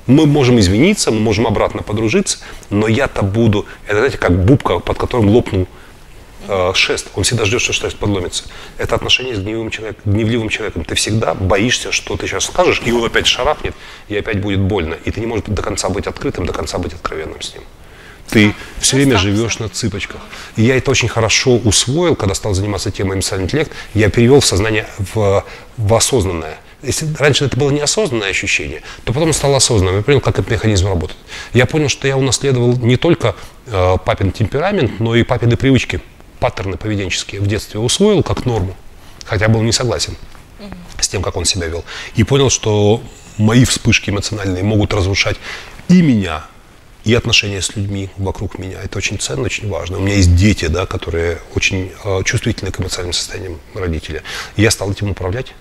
Мы можем извиниться, мы можем обратно подружиться, но я-то буду, это знаете, как бубка, под которым лопнул э, шест, он всегда ждет, что шест подломится. Это отношение с гневливым, человек, гневливым человеком. Ты всегда боишься, что ты сейчас скажешь, и он опять шарахнет, и опять будет больно. И ты не можешь до конца быть открытым, до конца быть откровенным с ним. Ты все время живешь на цыпочках. И я это очень хорошо усвоил, когда стал заниматься темой эмоциональный интеллект. Я перевел в сознание в, в осознанное. Если раньше это было неосознанное ощущение, то потом стало осознанным. Я понял, как этот механизм работает. Я понял, что я унаследовал не только э, папин темперамент, но и папины привычки, паттерны поведенческие в детстве усвоил как норму, хотя был не согласен с тем, как он себя вел. И понял, что мои вспышки эмоциональные могут разрушать и меня, и отношения с людьми вокруг меня. Это очень ценно, очень важно. У меня есть дети, да, которые очень э, чувствительны к эмоциональным состояниям родителя. И я стал этим управлять,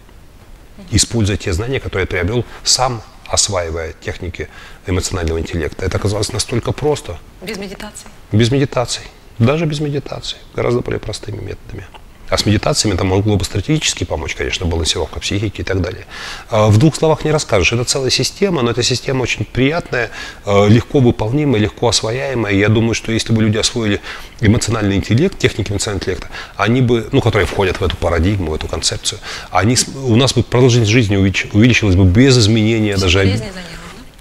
используя те знания, которые я приобрел сам, осваивая техники эмоционального интеллекта. Это оказалось настолько просто. Без медитации? Без медитации. Даже без медитации. Гораздо более простыми методами. А с медитациями это могло бы стратегически помочь, конечно, балансировка психики и так далее. А в двух словах не расскажешь. Это целая система, но эта система очень приятная, э, легко выполнимая, легко освояемая. Я думаю, что если бы люди освоили эмоциональный интеллект, техники эмоционального интеллекта, они бы, ну, которые входят в эту парадигму, в эту концепцию, они, у нас бы продолжительность жизни увеличилась бы без изменения даже... болезни за ним.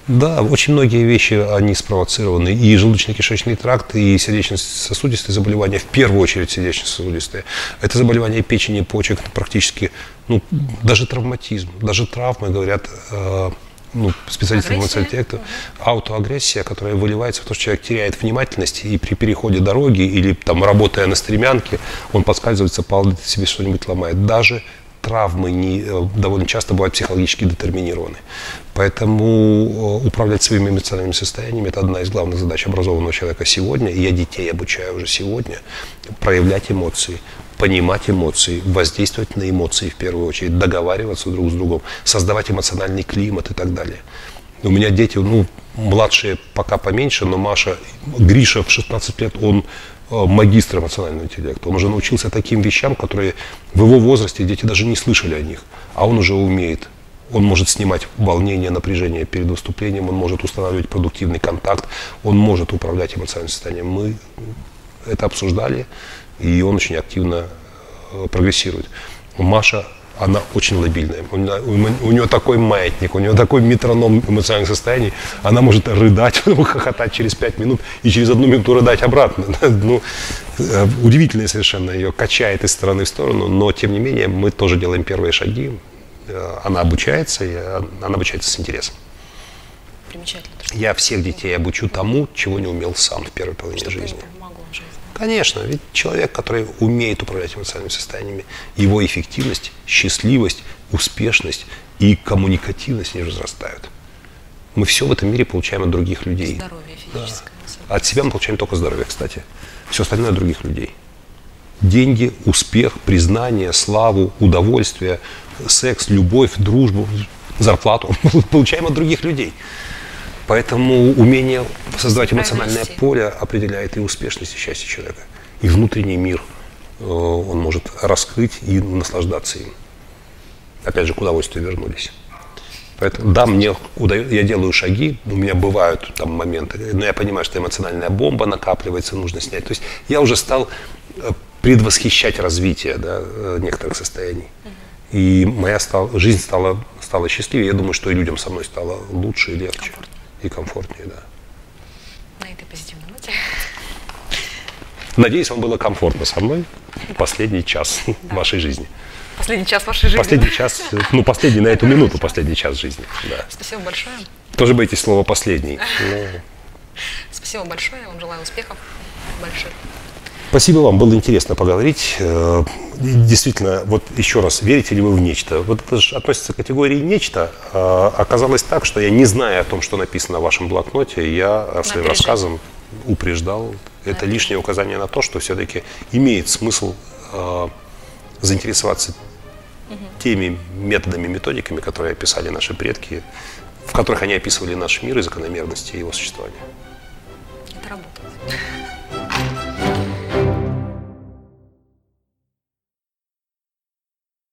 Да, очень многие вещи, они спровоцированы. И желудочно-кишечный тракт, и сердечно-сосудистые заболевания, в первую очередь сердечно-сосудистые. Это заболевания печени, почек, практически, ну, даже травматизм, даже травмы, говорят, э, ну, специалисты интеллекта, аутоагрессия, которая выливается в то, что человек теряет внимательность, и при переходе дороги или там работая на стремянке, он подскальзывается, падает себе что-нибудь ломает. Даже травмы не, э, довольно часто бывают психологически детерминированы. Поэтому э, управлять своими эмоциональными состояниями – это одна из главных задач образованного человека сегодня. Я детей обучаю уже сегодня проявлять эмоции, понимать эмоции, воздействовать на эмоции в первую очередь, договариваться друг с другом, создавать эмоциональный климат и так далее. У меня дети, ну, младшие пока поменьше, но Маша, Гриша в 16 лет, он магистр эмоционального интеллекта. Он уже научился таким вещам, которые в его возрасте дети даже не слышали о них. А он уже умеет. Он может снимать волнение, напряжение перед выступлением, он может устанавливать продуктивный контакт, он может управлять эмоциональным состоянием. Мы это обсуждали, и он очень активно э, прогрессирует. Маша она очень лобильная. У нее, у нее такой маятник, у нее такой метроном эмоциональных состояний. Она может рыдать, хохотать через пять минут и через одну минуту рыдать обратно. Ну, э, удивительно совершенно, ее качает из стороны в сторону, но тем не менее мы тоже делаем первые шаги. Э, она обучается, и она обучается с интересом. Примечательно. Я всех детей обучу тому, чего не умел сам в первой половине Что жизни. жизни. Конечно, ведь человек, который умеет управлять эмоциональными состояниями, его эффективность, счастливость, успешность и коммуникативность не возрастают. Мы все в этом мире получаем от других людей. Здоровье физическое. Да. От себя мы получаем только здоровье, кстати. Все остальное от других людей. Деньги, успех, признание, славу, удовольствие, секс, любовь, дружбу, зарплату получаем от других людей. Поэтому умение создавать эмоциональное поле определяет и успешность, и счастье человека. И внутренний мир э, он может раскрыть и наслаждаться им. Опять же, к удовольствию вернулись. Поэтому, да, мне удается, я делаю шаги, у меня бывают там моменты, но я понимаю, что эмоциональная бомба накапливается, нужно снять. То есть я уже стал э, предвосхищать развитие да, э, некоторых состояний. И моя стал, жизнь стала, стала счастливее. Я думаю, что и людям со мной стало лучше и легче и комфортнее, да. На этой позитивной ноте. Надеюсь, вам было комфортно со мной последний час да. вашей жизни. Последний час вашей жизни. Последний час, ну, последний на эту минуту, последний час жизни. Да. Спасибо большое. Тоже боитесь слова последний. Но... Спасибо большое, вам желаю успехов больших. Спасибо вам, было интересно поговорить. Э, действительно, вот еще раз, верите ли вы в нечто? Вот это же относится к категории нечто. А оказалось так, что я не зная о том, что написано в вашем блокноте, я своим рассказом упреждал. Это лишнее указание на то, что все-таки имеет смысл э, заинтересоваться теми методами, методиками, которые описали наши предки, в которых они описывали наш мир и закономерности его существования. Это работает.